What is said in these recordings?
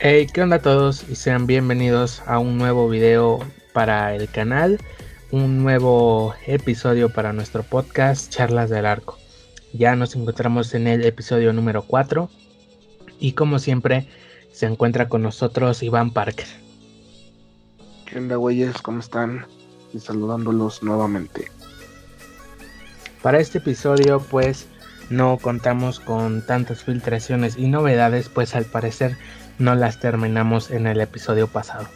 Hey, ¿qué onda a todos? Y sean bienvenidos a un nuevo video para el canal, un nuevo episodio para nuestro podcast Charlas del Arco. Ya nos encontramos en el episodio número 4 y como siempre se encuentra con nosotros Iván Parker. ¿Qué onda, güeyes? ¿Cómo están? Y saludándolos nuevamente. Para este episodio, pues no contamos con tantas filtraciones y novedades, pues al parecer no las terminamos en el episodio pasado.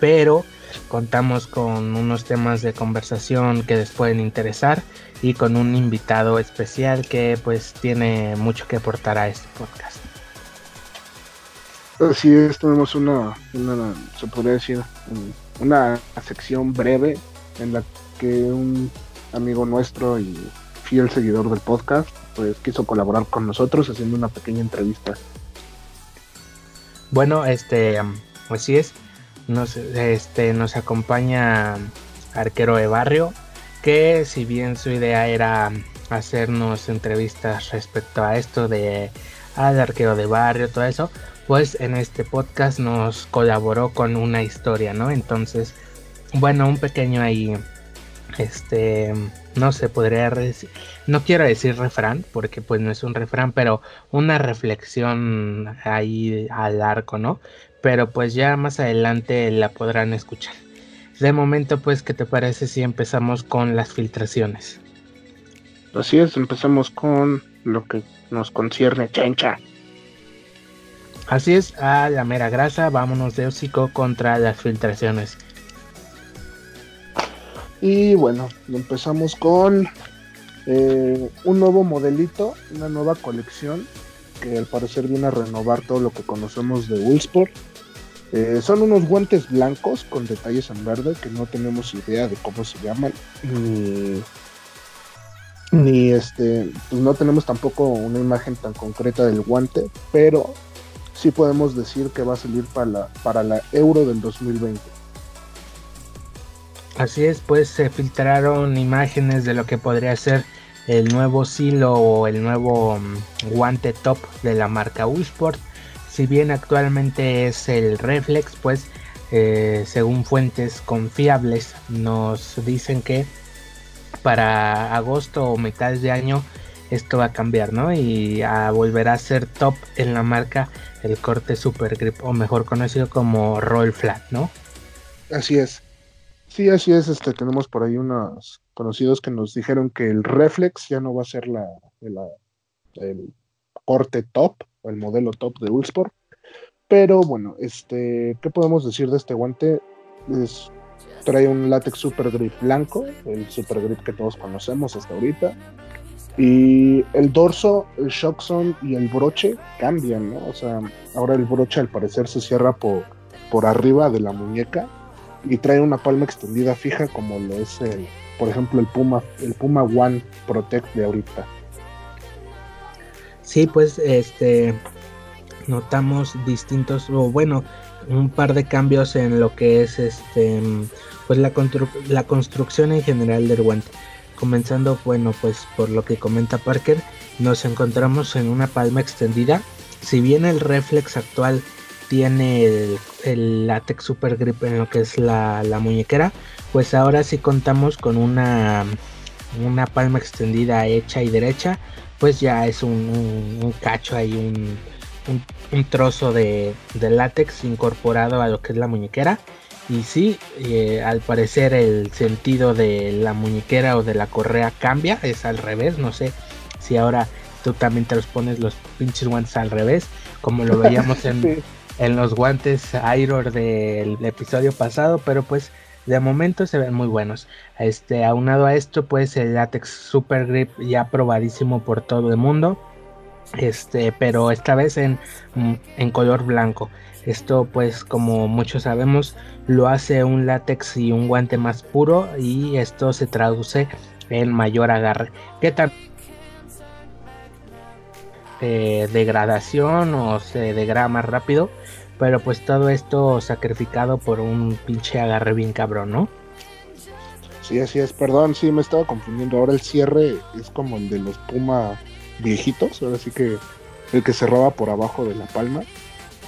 Pero contamos con unos temas de conversación que les pueden interesar y con un invitado especial que pues tiene mucho que aportar a este podcast. Así es, tenemos una, una, se podría decir, una sección breve en la que un amigo nuestro y fiel seguidor del podcast, pues quiso colaborar con nosotros haciendo una pequeña entrevista. Bueno, este, así es, nos, este, nos acompaña Arquero de Barrio, que si bien su idea era hacernos entrevistas respecto a esto de arquero de barrio, todo eso, pues en este podcast nos colaboró con una historia, ¿no? Entonces, bueno, un pequeño ahí, este, no se podría decir, no quiero decir refrán, porque pues no es un refrán, pero una reflexión ahí al arco, ¿no? Pero pues ya más adelante la podrán escuchar. De momento, pues, ¿qué te parece si empezamos con las filtraciones? Así es, empezamos con lo que nos concierne, chencha. Así es, a la mera grasa, vámonos de hocico contra las filtraciones. Y bueno, empezamos con eh, un nuevo modelito, una nueva colección que al parecer viene a renovar todo lo que conocemos de Willsport. Eh, son unos guantes blancos con detalles en verde que no tenemos idea de cómo se llaman. Ni, ni este, pues no tenemos tampoco una imagen tan concreta del guante, pero sí podemos decir que va a salir para la, para la Euro del 2020. Así es, pues se filtraron imágenes de lo que podría ser el nuevo silo o el nuevo mm, guante top de la marca Usport. Si bien actualmente es el Reflex, pues eh, según fuentes confiables nos dicen que para agosto o mitad de año esto va a cambiar, ¿no? Y a, volverá a ser top en la marca el corte Super Grip, o mejor conocido como Roll Flat, ¿no? Así es. Sí, así es. Este, tenemos por ahí unos conocidos que nos dijeron que el Reflex ya no va a ser la, el corte top, o el modelo top de Ulsport. Pero bueno, este, ¿qué podemos decir de este guante? Es, trae un látex Super Grip blanco, el Super Grip que todos conocemos hasta ahorita y el dorso, el shockson y el broche cambian, ¿no? O sea, ahora el broche al parecer se cierra por, por arriba de la muñeca y trae una palma extendida fija como lo es el, por ejemplo, el Puma, el Puma One Protect de ahorita. Sí, pues este notamos distintos o bueno, un par de cambios en lo que es este pues la, la construcción en general del guante comenzando, bueno, pues por lo que comenta Parker, nos encontramos en una palma extendida. Si bien el reflex actual tiene el, látex super grip en lo que es la, muñequera, pues ahora sí contamos con una, una palma extendida hecha y derecha, pues ya es un, cacho ahí, un, un, trozo de, de látex incorporado a lo que es la muñequera. Y sí, eh, al parecer el sentido de la muñequera o de la correa cambia, es al revés, no sé si ahora tú también te los pones los pinches guantes al revés, como lo veíamos en, en los guantes Iron del episodio pasado, pero pues de momento se ven muy buenos. Este, aunado a esto, pues el látex Super Grip ya probadísimo por todo el mundo. Este, pero esta vez en, en color blanco. Esto pues como muchos sabemos lo hace un látex y un guante más puro y esto se traduce en mayor agarre. ¿Qué tal? Eh, degradación o se degrada más rápido, pero pues todo esto sacrificado por un pinche agarre bien cabrón, ¿no? Sí, así es, perdón, sí me estaba confundiendo. Ahora el cierre es como el de los Puma viejitos, ahora sí que el que cerraba por abajo de la palma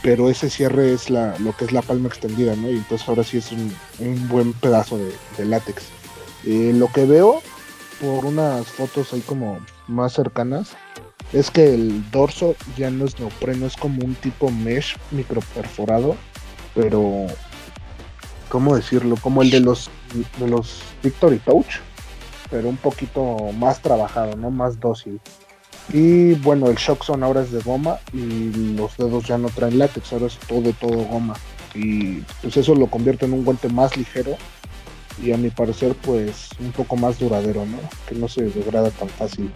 pero ese cierre es lo que es la palma extendida, ¿no? Y entonces ahora sí es un, buen pedazo de, látex. Eh, lo que veo por unas fotos ahí como más cercanas es que el dorso ya no es neopreno, es como un tipo mesh microperforado, pero ¿cómo decirlo? Como el de los de los Victory Touch, pero un poquito más trabajado, ¿no? Más dócil. Y bueno, el Shockson ahora es de goma y los dedos ya no traen látex, ahora es todo todo goma. Y pues eso lo convierte en un guante más ligero y a mi parecer pues un poco más duradero, ¿no? Que no se degrada tan fácil.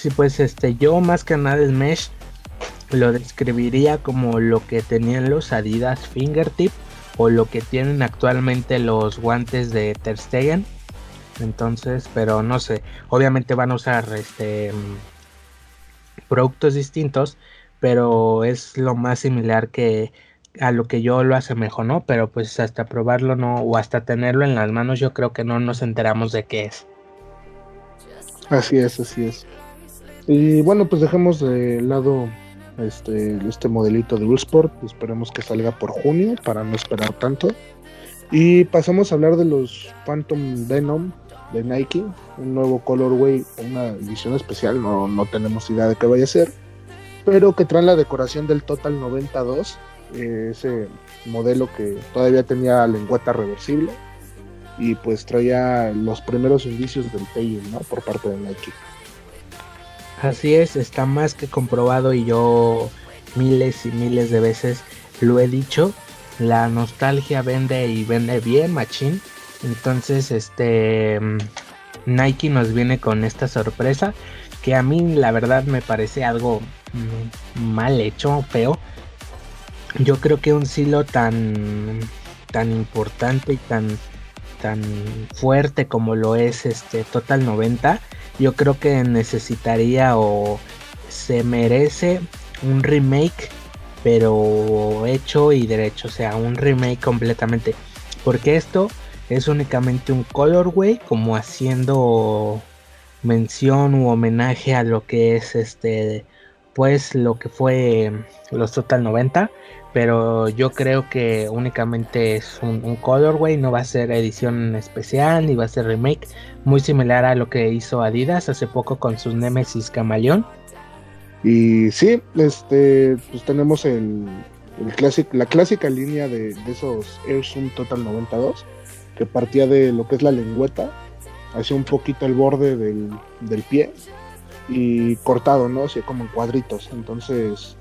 Sí, pues este, yo más que nada el mesh lo describiría como lo que tenían los Adidas Fingertip o lo que tienen actualmente los guantes de Ter Stegen. Entonces, pero no sé, obviamente van a usar este productos distintos, pero es lo más similar que a lo que yo lo asemejo, ¿no? Pero pues hasta probarlo no o hasta tenerlo en las manos yo creo que no nos enteramos de qué es. Así es, así es. Y bueno, pues dejemos de lado este, este modelito de Sport. Esperemos que salga por junio para no esperar tanto. Y pasamos a hablar de los Phantom Venom de Nike, un nuevo colorway, una edición especial, no, no tenemos idea de qué vaya a ser, pero que traen la decoración del Total 92, eh, ese modelo que todavía tenía lengüeta reversible y pues traía los primeros indicios del tail. Por parte de Nike. Así es, está más que comprobado y yo miles y miles de veces lo he dicho. La nostalgia vende y vende bien, machín. Entonces, este Nike nos viene con esta sorpresa que a mí la verdad me parece algo mm, mal hecho, feo. Yo creo que un silo tan tan importante y tan tan fuerte como lo es este Total 90 yo creo que necesitaría o se merece un remake, pero hecho y derecho, o sea, un remake completamente. Porque esto es únicamente un colorway, como haciendo mención u homenaje a lo que es este, pues lo que fue los Total 90 pero yo creo que únicamente es un, colorway, no va a ser edición especial ni va a ser remake, muy similar a lo que hizo Adidas hace poco con sus Nemesis Camaleón. Y sí, este, pues tenemos el, el la clásica línea de, esos Air Zoom Total 92, que partía de lo que es la lengüeta, hacia un poquito el borde del, del pie y cortado, ¿no? Así como en cuadritos. Entonces,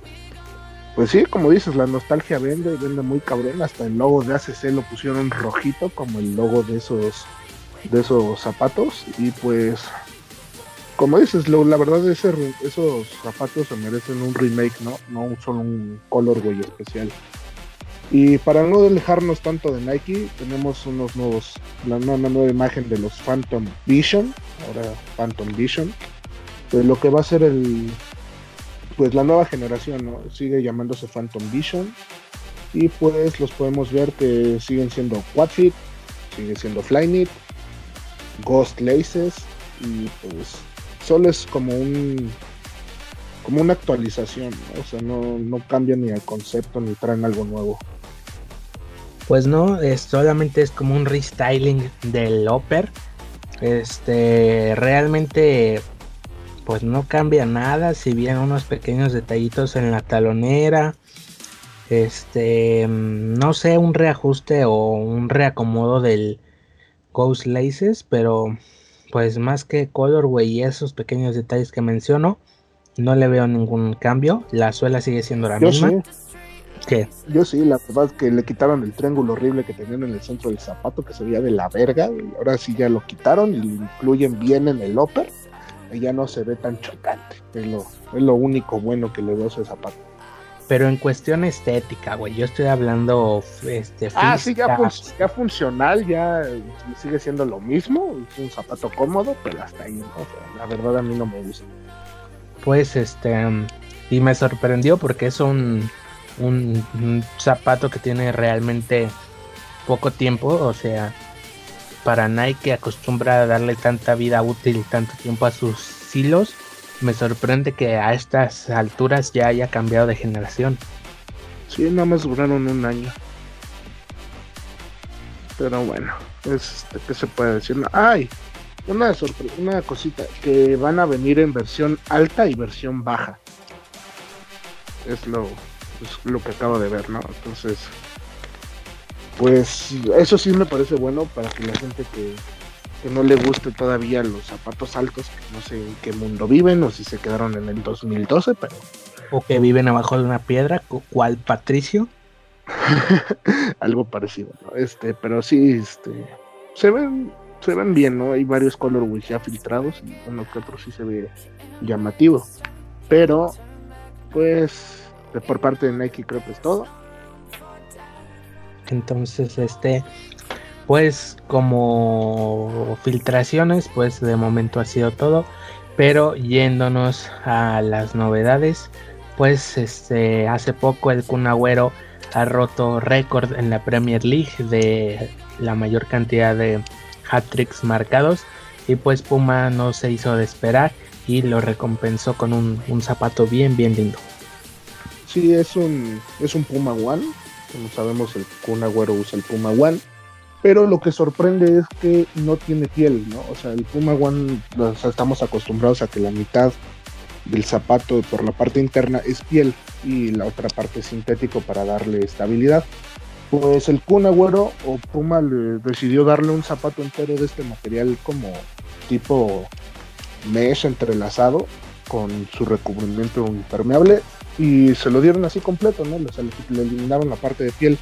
pues sí, como dices, la nostalgia vende, vende muy cabrón. Hasta el logo de ACC lo pusieron rojito, como el logo de esos, de esos zapatos. Y pues, como dices, la verdad, ese, esos zapatos se merecen un remake, ¿no? No solo un colorway especial. Y para no alejarnos tanto de Nike, tenemos unos nuevos, la, una nueva imagen de los Phantom Vision, ahora Phantom Vision, de lo que va a ser el, pues la nueva generación sigue llamándose Phantom Vision y pues los podemos ver que siguen siendo Quadfit, sigue siendo Flyknit, Ghost Laces y pues solo es como un como una actualización, o sea, no, no cambian ni el concepto ni traen algo nuevo. Pues no, es, solamente es como un restyling del Upper. Este, realmente pues no cambia nada, si bien unos pequeños detallitos en la talonera, este, no sé, un reajuste o un reacomodo del Ghost Laces, pero pues más que colorway y esos pequeños detalles que menciono, no le veo ningún cambio, la suela sigue siendo la misma. ¿Qué? Yo sí, la verdad es que le quitaron el triángulo horrible que tenían en el centro del zapato, que se veía de la verga, y ahora sí ya lo quitaron y lo incluyen bien en el upper ya no se ve tan chocante. Es lo, es lo único bueno que le veo a ese zapato. Pero en cuestión estética, güey, yo estoy hablando este Ah, sí, ya, funcional, ya sigue siendo lo mismo, es un zapato cómodo, pero hasta ahí, la verdad a mí no me gusta. Pues este y me sorprendió porque es un, un zapato que tiene realmente poco tiempo, o sea, para Nike acostumbra a darle tanta vida útil y tanto tiempo a sus silos, me sorprende que a estas alturas ya haya cambiado de generación. Sí, nada más duraron un año. Pero bueno, es, este, ¿qué se puede decir? ¡Ay! Una, una cosita, que van a venir en versión alta y versión baja. Es lo, es lo que acabo de ver, ¿no? Entonces, pues eso sí me parece bueno para que la gente que, que no le guste todavía los zapatos altos, que no sé en qué mundo viven o si se quedaron en el 2012, pero... O que viven abajo de una piedra, cual Patricio. Algo parecido, ¿no? Este, pero sí, este, se ven, se ven bien, ¿no? Hay varios colorways ya filtrados y uno que otro sí se ve llamativo. Pero, pues, por parte de Nike creo que es todo. Entonces, este, pues como filtraciones, pues de momento ha sido todo. Pero yéndonos a las novedades, pues este hace poco el Kun Agüero ha roto récord en la Premier League de la mayor cantidad de hat-tricks marcados y pues Puma no se hizo de esperar y lo recompensó con un, zapato bien bien lindo. Sí, es un, es un Puma One, como sabemos el Kun Agüero usa el Puma One pero lo que sorprende es que no tiene piel, ¿no? O sea, el Puma One, estamos acostumbrados a que la mitad del zapato por la parte interna es piel y la otra parte es sintético para darle estabilidad. Pues el Kun Agüero o Puma le decidió darle un zapato entero de este material como tipo mesh entrelazado con su recubrimiento impermeable y se lo dieron así completo, ¿no? O sea, le eliminaron la parte de piel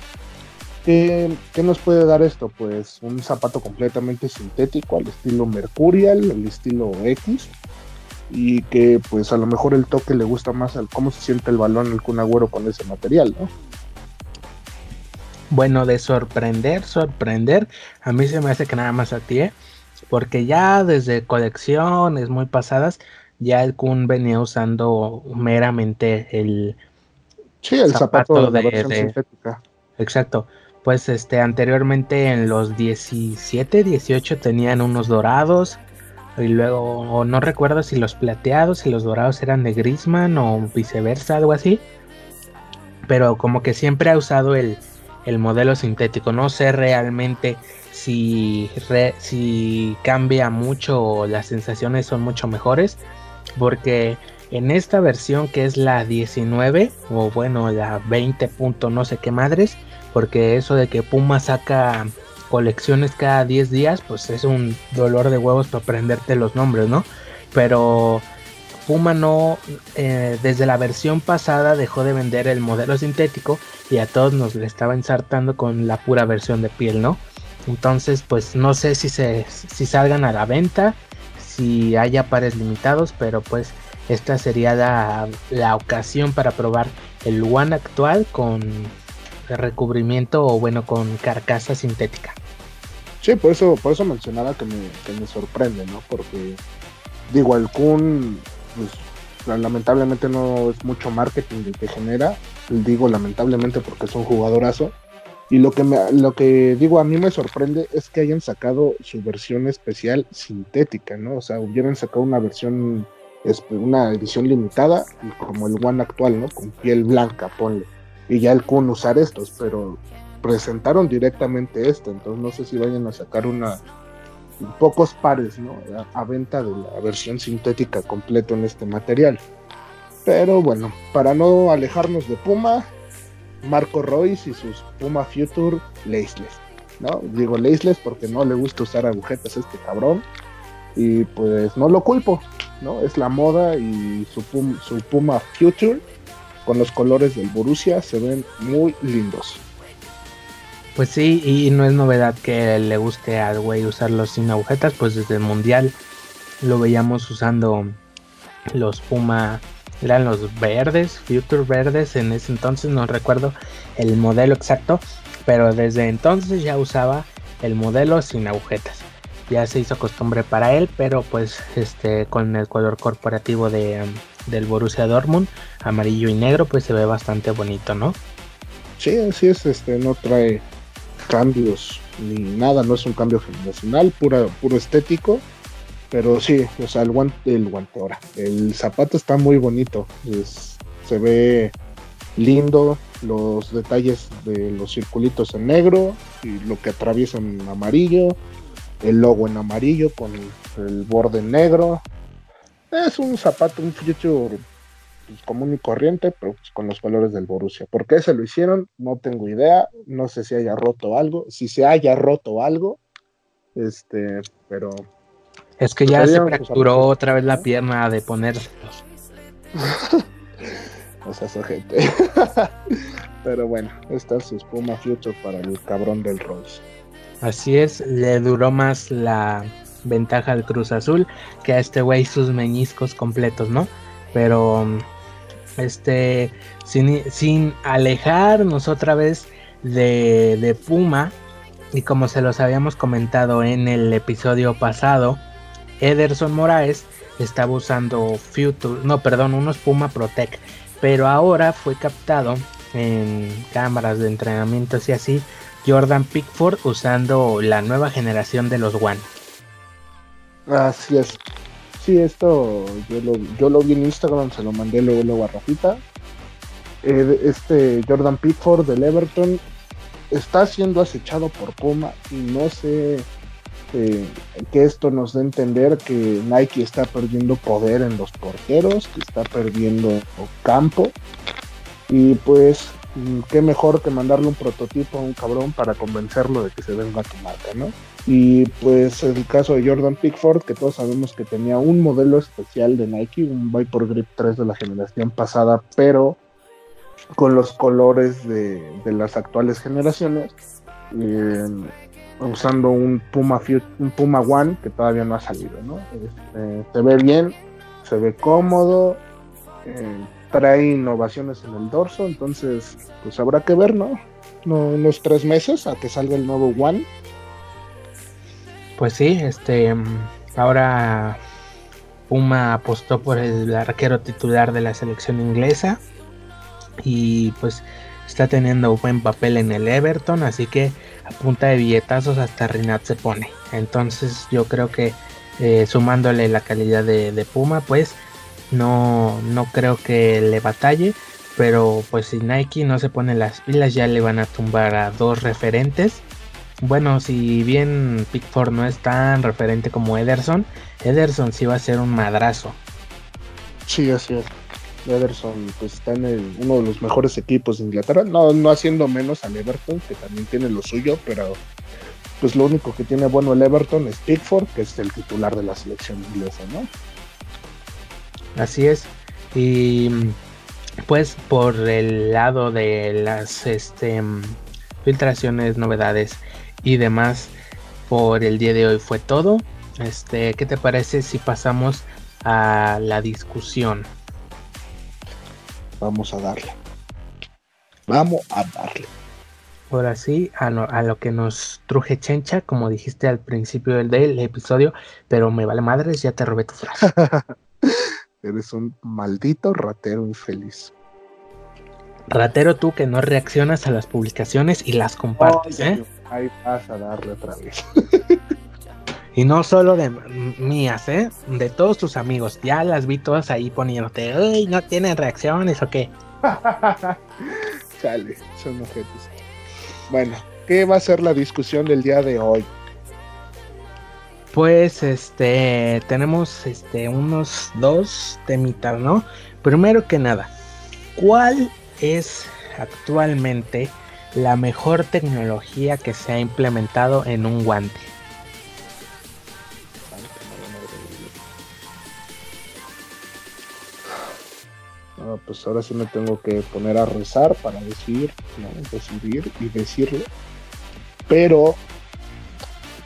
¿Qué, nos puede dar esto? Pues un zapato completamente sintético al estilo Mercurial, al estilo X, y que pues a lo mejor el toque le gusta más al cómo se siente el balón el Kun Agüero con ese material, ¿no? Bueno, de sorprender, sorprender, a mí se me hace que nada más a ti, ¿eh? porque ya desde colecciones muy pasadas, ya el Kun venía usando meramente el, sí, el zapato, de, la sintética. Exacto pues este anteriormente en los 17, 18 tenían unos dorados y luego no recuerdo si los plateados y los dorados eran de Grisman o viceversa, algo así. Pero como que siempre ha usado el, modelo sintético. No sé realmente si, si cambia mucho o las sensaciones son mucho mejores. Porque en esta versión que es la 19 o bueno la 20. no sé qué madres porque eso de que Puma saca colecciones cada 10 días, pues es un dolor de huevos para aprenderte los nombres, ¿no? Pero Puma no, eh, desde la versión pasada dejó de vender el modelo sintético y a todos nos le estaba ensartando con la pura versión de piel, ¿no? Entonces, pues no sé si, se, si salgan a la venta, si haya pares limitados, pero pues esta sería la, la ocasión para probar el One actual con recubrimiento o bueno con carcasa sintética. Sí, por eso, por eso mencionaba que me, sorprende, ¿no? Porque digo, el Kun, pues lamentablemente no es mucho marketing que genera. Digo lamentablemente porque es un jugadorazo. Y lo que, me, lo que digo a mí me sorprende es que hayan sacado su versión especial sintética, ¿no? O sea, hubieran sacado una versión, una edición limitada como el One actual, ¿no? Con piel blanca, ponle y ya el Kun usar estos, pero presentaron directamente esto, entonces no sé si vayan a sacar una pocos pares ¿no? a, venta de la versión sintética completo en este material. Pero bueno, para no alejarnos de Puma, Marco Royce y sus Puma Future Laceless. ¿no? Digo Laceless porque no le gusta usar agujetas a este cabrón. Y pues no lo culpo, ¿no? Es la moda y su, su Puma Future con los colores del Borussia se ven muy lindos. Pues sí, y no es novedad que le guste al güey usarlos sin agujetas, pues desde el mundial lo veíamos usando los Puma, eran los verdes, Future verdes, en ese entonces no recuerdo el modelo exacto, pero desde entonces ya usaba el modelo sin agujetas. Ya se hizo costumbre para él, pero pues este con el color corporativo de, del Borussia Dortmund, amarillo y negro, pues se ve bastante bonito, ¿no? Sí, así es, este, no trae cambios ni nada, no es un cambio generacional, pura, puro estético. Pero sí, o sea, el guante, ahora, el zapato está muy bonito, se ve lindo, los detalles de los circulitos en negro y lo que atraviesa en amarillo, el logo en amarillo con el borde negro. Es un zapato, un future pues, común y corriente, pero pues, con los colores del Borussia. ¿Por qué se lo hicieron? No tengo idea. No sé si haya roto algo. Si se haya roto algo, este, pero. Es que ya se fracturó otra vez la pierna de ponerse o sea, su gente. pero bueno, esta es su espuma Future para el cabrón del Rolls. Así es, le duró más la ventaja al Cruz Azul que a este güey sus meñiscos completos, ¿no? Pero este, sin, alejarnos otra vez de, Puma, y como se los habíamos comentado en el episodio pasado, Ederson Moraes estaba usando Future, no, perdón, unos Puma Protect, pero ahora fue captado en cámaras de entrenamiento y así Jordan Pickford usando la nueva generación de los One. Así es. Sí, esto yo lo, yo lo vi en Instagram, se lo mandé luego, luego a Rafita. Eh, este Jordan Pickford del Everton está siendo acechado por Puma y no sé eh, que esto nos dé a entender que Nike está perdiendo poder en los porteros, que está perdiendo campo y pues mm, qué mejor que mandarle un prototipo a un cabrón para convencerlo de que se venga a tu marca, ¿no? Y pues el caso de Jordan Pickford, que todos sabemos que tenía un modelo especial de Nike, un Viper Grip 3 de la generación pasada, pero con los colores de, las actuales generaciones, eh, usando un Puma, un Puma One que todavía no ha salido, ¿no? Este, se ve bien, se ve cómodo, eh, trae innovaciones en el dorso, entonces pues habrá que ver, ¿no? no unos tres meses a que salga el nuevo One pues sí, este ahora Puma apostó por el arquero titular de la selección inglesa y pues está teniendo buen papel en el Everton, así que punta de billetazos hasta Rinat se pone. Entonces yo creo que eh, sumándole la calidad de, de, Puma, pues no, no creo que le batalle, pero pues si Nike no se pone las pilas ya le van a tumbar a dos referentes bueno, si bien Pickford no es tan referente como Ederson, Ederson sí va a ser un madrazo. Sí, así es. Ederson pues está en uno de los mejores equipos de Inglaterra, no, no haciendo menos al Everton, que también tiene lo suyo, pero pues lo único que tiene bueno el Everton es Pickford, que es el titular de la selección inglesa, ¿no? Así es. Y pues por el lado de las este, filtraciones, novedades y demás por el día de hoy fue todo. Este, ¿qué te parece si pasamos a la discusión? Vamos a darle. Vamos a darle. Ahora sí, a lo, que nos truje Chencha, como dijiste al principio del, del episodio, pero me vale madres, ya te robé tu frase. Eres un maldito ratero infeliz. Ratero tú que no reaccionas a las publicaciones y las compartes, ¿eh? Ahí vas a darle otra vez. y no solo de mías, ¿eh? De todos tus amigos. Ya las vi todas ahí poniéndote, uy, no tienen reacciones o qué. Chale, son objetos. Bueno, ¿qué va a ser la discusión del día de hoy? Pues este tenemos este unos dos temitas, ¿no? Primero que nada, ¿cuál es actualmente la mejor tecnología que se ha implementado en un guante. Pues ahora sí me tengo que poner a rezar para decir, decidir y decirlo. Pero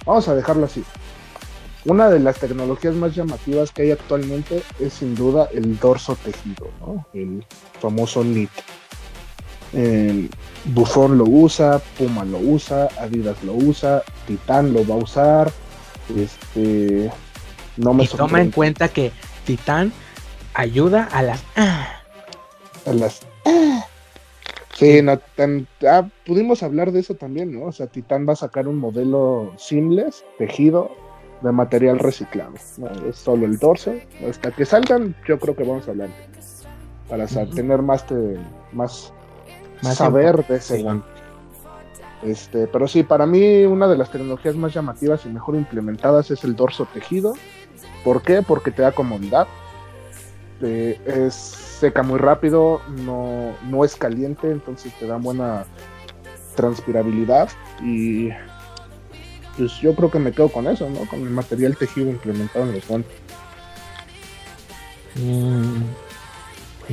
vamos a dejarlo así. Una de las tecnologías más llamativas que hay actualmente es sin duda el dorso tejido, el famoso knit. Buffon lo usa, Puma lo usa, Adidas lo usa, Titan lo va a usar. Este, no me y toma en cuenta que Titan ayuda a las a las Sí, no, ah, pudimos hablar de eso también, ¿no? O sea, Titan va a sacar un modelo seamless, tejido, de material reciclado. Es solo el dorso. Hasta que salgan, yo creo que vamos a hablar para tener más, más, saber de ese guante. Este, pero sí, para mí una de las tecnologías más llamativas y mejor implementadas es el dorso tejido. ¿Por qué? Porque te da comodidad. es seca muy rápido, no, no es caliente, entonces te da buena transpirabilidad y pues yo creo que me quedo con eso, ¿no? Con el material tejido implementado en los guantes. Mm,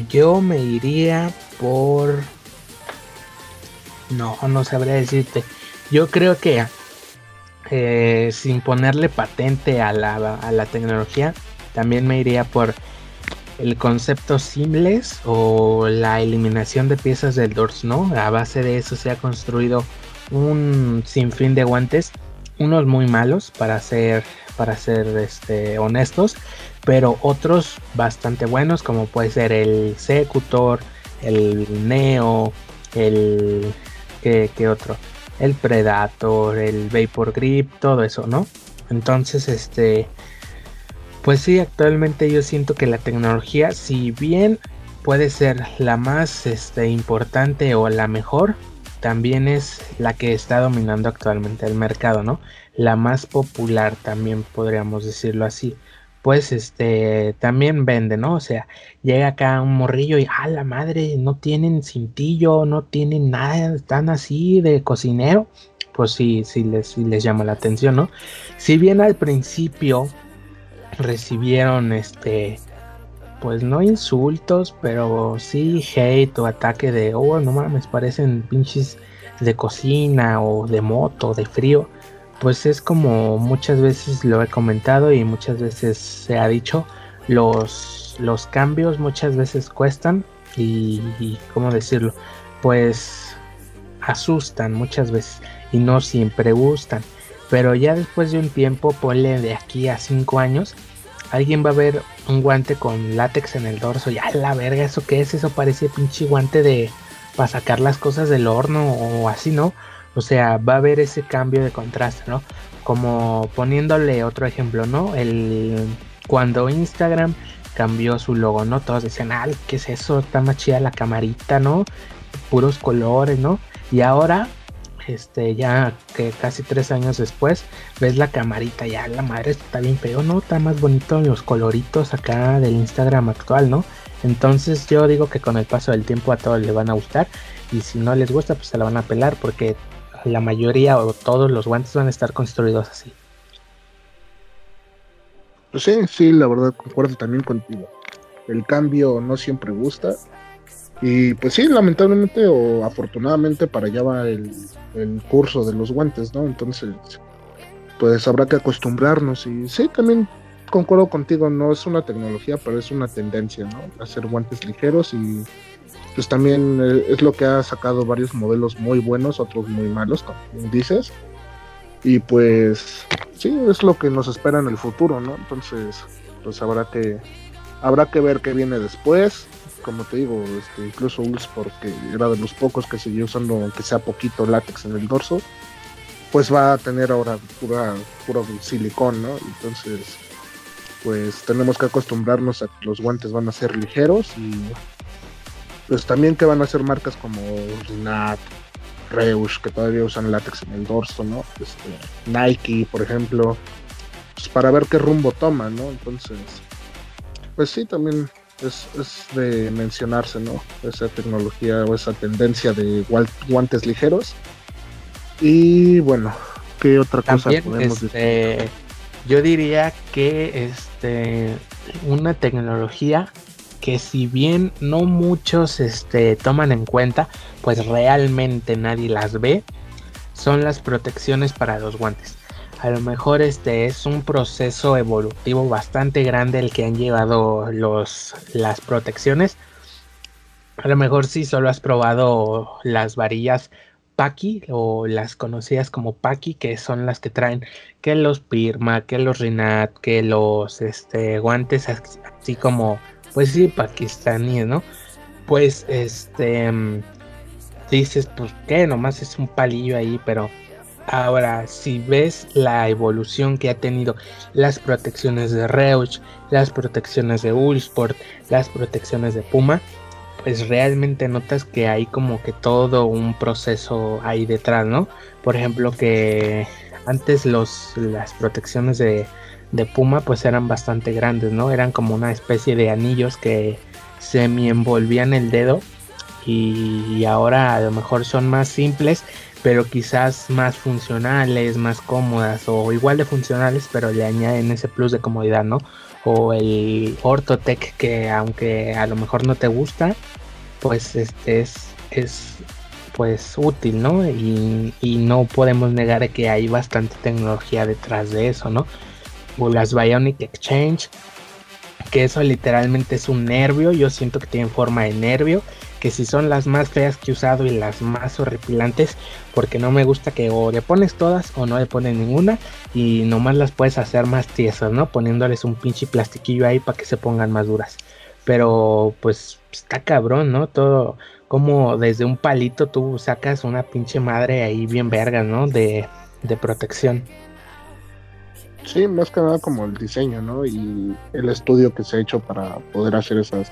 yo me iría por... No, no sabría decirte. Yo creo que eh, sin ponerle patente a la, a la tecnología, también me iría por el concepto simples o la eliminación de piezas del dorso, ¿no? A base de eso se ha construido un sinfín de guantes, unos muy malos para ser para ser este, honestos, pero otros bastante buenos como puede ser el Secutor, el Neo, el ¿qué, otro? El Predator, el Vapor Grip, todo eso, ¿no? Entonces, este pues sí, actualmente yo siento que la tecnología, si bien puede ser la más este, importante o la mejor, también es la que está dominando actualmente el mercado, ¿no? La más popular también podríamos decirlo así. Pues este también vende, ¿no? O sea, llega acá un morrillo y a la madre, no tienen cintillo, no tienen nada, están así de cocinero. Pues sí, sí les, sí les llama la atención, ¿no? Si bien al principio recibieron este pues no insultos, pero sí hate o ataque de, oh, no mames, parecen pinches de cocina o de moto, de frío. Pues es como muchas veces lo he comentado y muchas veces se ha dicho, los, los cambios muchas veces cuestan y, y, ¿cómo decirlo? Pues asustan muchas veces y no siempre gustan. Pero ya después de un tiempo, ponle de aquí a 5 años, alguien va a ver un guante con látex en el dorso. Ya la verga, ¿eso qué es? Eso parece pinche guante de para sacar las cosas del horno o así, ¿no? O sea, va a haber ese cambio de contraste, ¿no? Como poniéndole otro ejemplo, ¿no? El cuando Instagram cambió su logo, ¿no? Todos decían, ah, ¿qué es eso? Está más chida la camarita, ¿no? Puros colores, ¿no? Y ahora este, ya que casi tres años después, ves la camarita, ya la madre está bien feo, ¿no? Está más bonito los coloritos acá del Instagram actual, ¿no? Entonces yo digo que con el paso del tiempo a todos les van a gustar y si no les gusta pues se la van a pelar porque la mayoría o todos los guantes van a estar construidos así. Pues sí, sí, la verdad concuerdo también contigo. El cambio no siempre gusta y pues sí, lamentablemente o afortunadamente para allá va el, curso de los guantes, ¿no? Entonces, pues habrá que acostumbrarnos. Y sí, también concuerdo contigo, no es una tecnología, pero es una tendencia, ¿no? Hacer guantes ligeros y pues también eh, es lo que ha sacado varios modelos muy buenos, otros muy malos, como dices. Y pues sí, es lo que nos espera en el futuro, ¿no? Entonces, pues habrá que habrá que ver qué viene después como te digo, este, incluso Ulls, porque era de los pocos que seguía usando, aunque sea poquito látex en el dorso, pues va a tener ahora pura, puro silicón, ¿no? Entonces, pues tenemos que acostumbrarnos a que los guantes van a ser ligeros y pues también que van a ser marcas como Rinat, Reusch, que todavía usan látex en el dorso, ¿no? Este, Nike, por ejemplo, pues para ver qué rumbo toman, ¿no? Entonces, pues sí, también es, de mencionarse, ¿no? Esa tecnología o esa tendencia de guantes ligeros. Y bueno, ¿qué otra cosa podemos decir? Este, yo diría que este una tecnología que si bien no muchos este, toman en cuenta, pues realmente nadie las ve, son las protecciones para los guantes a lo mejor este es un proceso evolutivo bastante grande el que han llevado los las protecciones. A lo mejor sí solo has probado las varillas Paki o las conocidas como Paki, que son las que traen que los Pirma, que los Rinat, que los este, guantes así como, pues sí, pakistaníes, ¿no? Pues este dices, pues que nomás es un palillo ahí, pero Ahora, si ves la evolución que ha tenido las protecciones de Reusch, las protecciones de Ullsport, las protecciones de Puma, pues realmente notas que hay como que todo un proceso ahí detrás, ¿no? Por ejemplo, que antes los, las protecciones de, de Puma pues eran bastante grandes, ¿no? Eran como una especie de anillos que semi envolvían el dedo y ahora a lo mejor son más simples pero quizás más funcionales, más cómodas o igual de funcionales, pero le añaden ese plus de comodidad, ¿no? O el Orthotech que aunque a lo mejor no te gusta, pues este es, es pues útil, ¿no? Y, y no podemos negar que hay bastante tecnología detrás de eso, ¿no? O las Bionic Exchange, que eso literalmente es un nervio, yo siento que tiene forma de nervio que si son las más feas que he usado y las más horripilantes, porque no me gusta que o le pones todas o no le pones ninguna y nomás las puedes hacer más tiesas, ¿no? Poniéndoles un pinche plastiquillo ahí para que se pongan más duras. Pero pues está cabrón, ¿no? Todo como desde un palito tú sacas una pinche madre ahí bien verga, ¿no? De, de protección. Sí, más que nada como el diseño, ¿no? Y el estudio que se ha hecho para poder hacer esas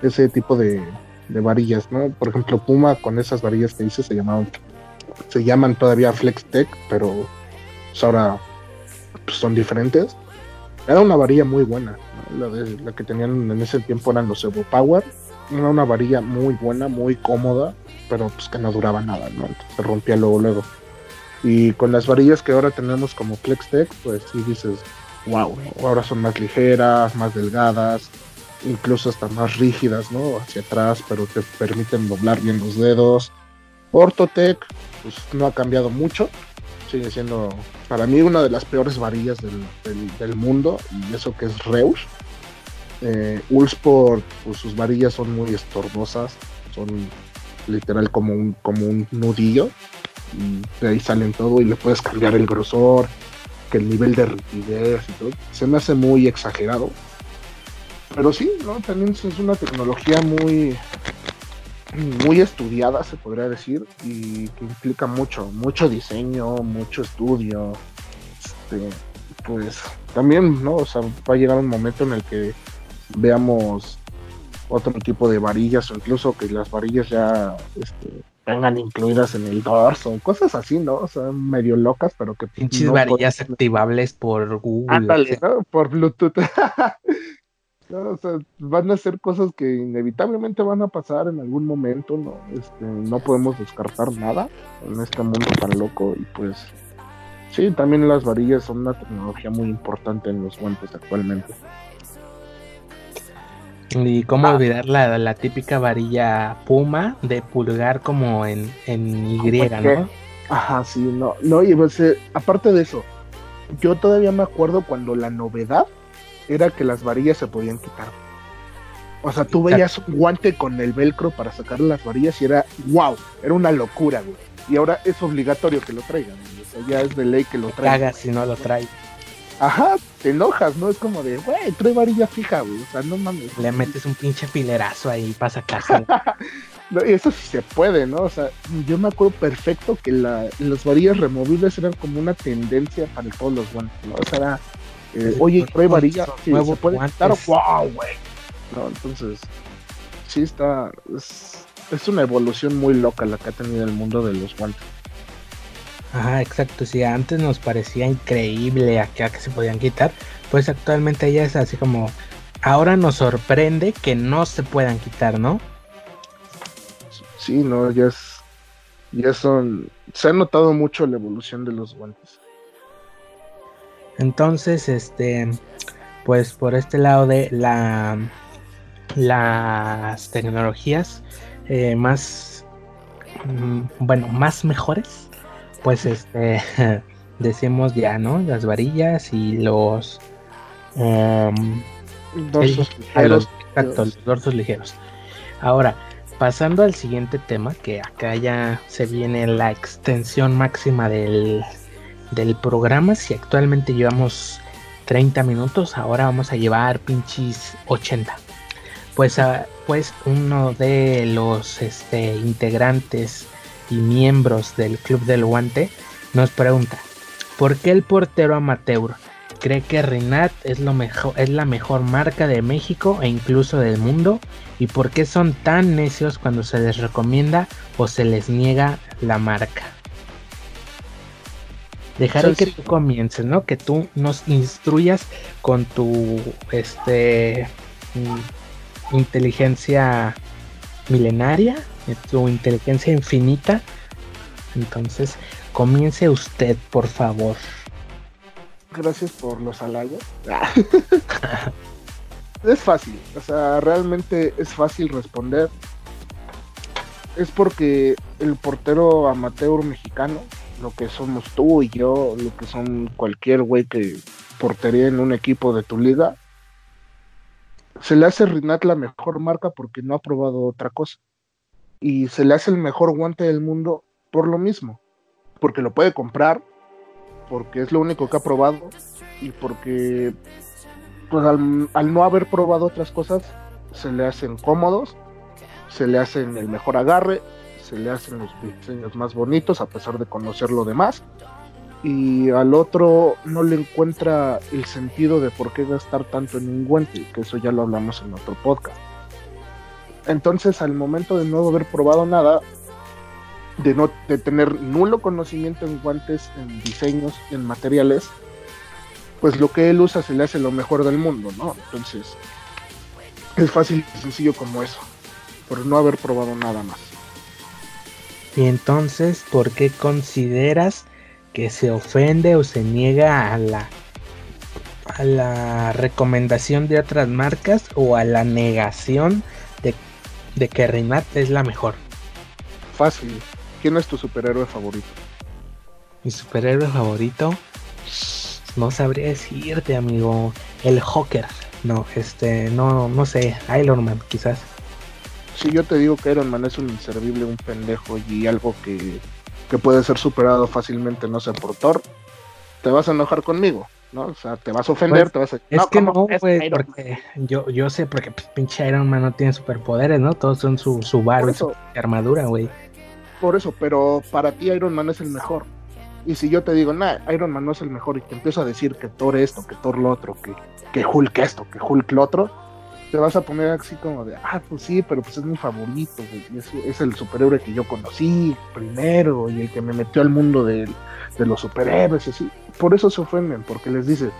ese tipo de, varillas, ¿no? Por ejemplo, Puma con esas varillas que dice se llamaban, se llaman todavía Flex Tech, pero pues, ahora pues, son diferentes. Era una varilla muy buena, la, de, la que tenían en ese tiempo eran los Evo Power. Era una varilla muy buena, muy cómoda, pero pues que no duraba nada, ¿no? se rompía luego, luego. Y con las varillas que ahora tenemos como Flex Tech, pues sí dices, wow, ahora son más ligeras, más delgadas, incluso hasta más rígidas, ¿no? Hacia atrás, pero te permiten doblar bien los dedos. Ortotec, pues no ha cambiado mucho, sigue siendo para mí una de las peores varillas del, mundo, y eso que es Reus. Eh, Ulsport, pues sus varillas son muy estorbosas, son literal como un, como un nudillo, y de ahí salen todo y le puedes cambiar el grosor, que el nivel de rigidez y todo. Se me hace muy exagerado, pero sí, ¿no? También es una tecnología muy, muy estudiada, se podría decir, y que implica mucho, mucho diseño, mucho estudio. Este, pues también, ¿no? O sea, va a llegar un momento en el que veamos otro tipo de varillas o incluso que las varillas ya este, vengan incluidas en el dorso, cosas así, ¿no? O sea, medio locas, pero que... Pinches varillas activables por Google. ¿no? Por Bluetooth. No, van a ser cosas que inevitablemente van a pasar en algún momento, ¿no? Este, no podemos descartar nada en este mundo tan loco y pues sí, también las varillas son una tecnología muy importante en los guantes actualmente. Y cómo ah. olvidar la, típica varilla puma de pulgar como en, en Y, ¿no? Ajá, sí, no, no, y pues, eh, aparte de eso, yo todavía me acuerdo cuando la novedad era que las varillas se podían quitar. O sea, tú veías un guante con el velcro para sacar las varillas y era wow, era una locura, güey. Y ahora es obligatorio que lo traigan, o sea, ya es de ley que lo traigan. Cagas si no lo trae. Ajá, te enojas, ¿no? Es como de, güey, trae varilla fija, güey. O sea, no mames. Le metes un pinche filerazo ahí para sacarse. no, y eso sí se puede, ¿no? O sea, yo me acuerdo perfecto que la, las varillas removibles eran como una tendencia para todos los guantes, ¿no? O sea, era eh, oye, trae varilla, sí, se puede wow, güey. No, entonces, sí está, es, es, una evolución muy loca la que ha tenido el mundo de los guantes. Ajá, exacto, si antes nos parecía increíble acá que se podían quitar, pues actualmente ya es así como, ahora nos sorprende que no se puedan quitar, ¿no? Sí, no, ya es, ya son, se ha notado mucho la evolución de los guantes. Entonces, este, pues por este lado de la, las tecnologías eh, más, mm, bueno, más mejores, pues este, decimos ya, ¿no? Las varillas y los um, dorsos ligeros. exacto, los dorsos ligeros. Ahora, pasando al siguiente tema, que acá ya se viene la extensión máxima del, del programa. Si actualmente llevamos 30 minutos, ahora vamos a llevar pinches 80. Pues, ah, pues uno de los este, integrantes y miembros del Club del Guante nos pregunta, ¿por qué el portero amateur cree que Rinat es, lo mejor, es la mejor marca de México e incluso del mundo? ¿Y por qué son tan necios cuando se les recomienda o se les niega la marca? Dejaré que tú comiences, ¿no? Que tú nos instruyas con tu este mm, inteligencia milenaria, tu inteligencia infinita. Entonces, comience usted, por favor. Gracias por los halagos. es fácil, o sea, realmente es fácil responder. Es porque el portero amateur mexicano, lo que somos tú y yo, lo que son cualquier güey que portería en un equipo de tu liga, se le hace Rinat la mejor marca porque no ha probado otra cosa. Y se le hace el mejor guante del mundo por lo mismo. Porque lo puede comprar, porque es lo único que ha probado y porque pues al, no haber probado otras cosas se le hacen cómodos, se le hacen el mejor agarre, se le hacen los diseños más bonitos a pesar de conocer lo demás y al otro no le encuentra el sentido de por qué gastar tanto en un guante, que eso ya lo hablamos en otro podcast. Entonces, al momento de no haber probado nada, de no de tener nulo conocimiento en guantes, en diseños, en materiales, pues lo que él usa se le hace lo mejor del mundo, ¿no? Entonces, es fácil y sencillo como eso, por no haber probado nada más. Y entonces, ¿por qué consideras que se ofende o se niega a la a la recomendación de otras marcas o a la negación de, que Rinat es la mejor? Fácil. ¿Quién es tu superhéroe favorito? Mi superhéroe favorito. No sabría decirte, amigo. El Hawker. No, este, no, no sé. Iron Man, quizás. Si yo te digo que Iron Man es un inservible, un pendejo y algo que, que puede ser superado fácilmente, no sé, por Thor, te vas a enojar conmigo. ¿No? O sea, te vas a ofender, pues, te vas a... Es que no, güey, porque yo, yo sé, porque pues, pinche Iron Man no tiene superpoderes, ¿no? Todos son su, su barro y su armadura, güey por eso, pero para ti Iron Man es el mejor. Y si yo te digo, nah, Iron Man no es el mejor y te empiezo a decir que Thor esto, que Thor lo otro, que, que Hulk esto, que Hulk lo otro, te vas a poner así como de, ah, pues sí, pero pues es mi favorito, es, el superhéroe que yo conocí primero y el que me metió al mundo de, de los superhéroes y así. Por eso se ofenden, porque les dices,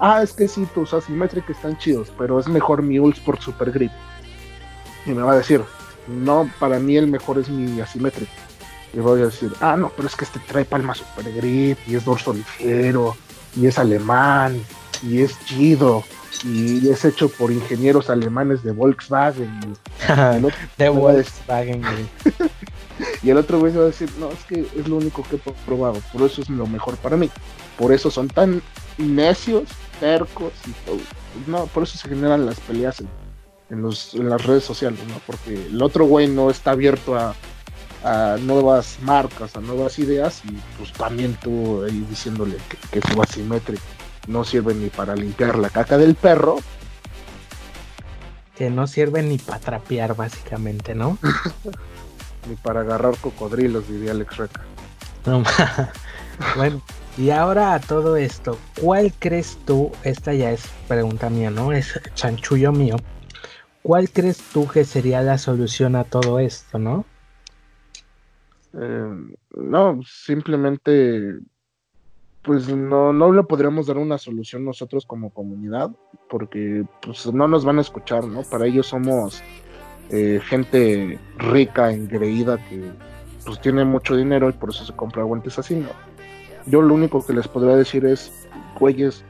ah, es que sí, tus asimétricos están chidos, pero es mejor mi Ulsport Super Grip. Y me va a decir, no, para mí el mejor es mi asimétrico. Y voy a decir, ah, no, pero es que este trae palma super grip y es dorso ligero y es alemán y es chido y es hecho por ingenieros alemanes de Volkswagen. de Volkswagen. y el otro güey va a decir, no, es que es lo único que he probado, por eso es lo mejor para mí. Por eso son tan necios, tercos y todo. No, por eso se generan las peleas en, en, los, en las redes sociales, ¿no? Porque el otro güey no está abierto a, a nuevas marcas, a nuevas ideas y pues también tú ahí diciéndole que, su asimétrico no sirve ni para limpiar la caca del perro. Que no sirve ni para trapear básicamente, ¿no? ni para agarrar cocodrilos, diría Alex Reca. bueno, y ahora a todo esto, ¿cuál crees tú? Esta ya es pregunta mía, ¿no? Es chanchullo mío. ¿Cuál crees tú que sería la solución a todo esto, no? Eh, no, simplemente, pues no, no le podríamos dar una solución nosotros como comunidad, porque pues no nos van a escuchar, ¿no? Para ellos somos eh, gente rica, engreída, que pues tiene mucho dinero y por eso se compra guantes así, ¿no? Yo lo único que les podría decir es, güeyes,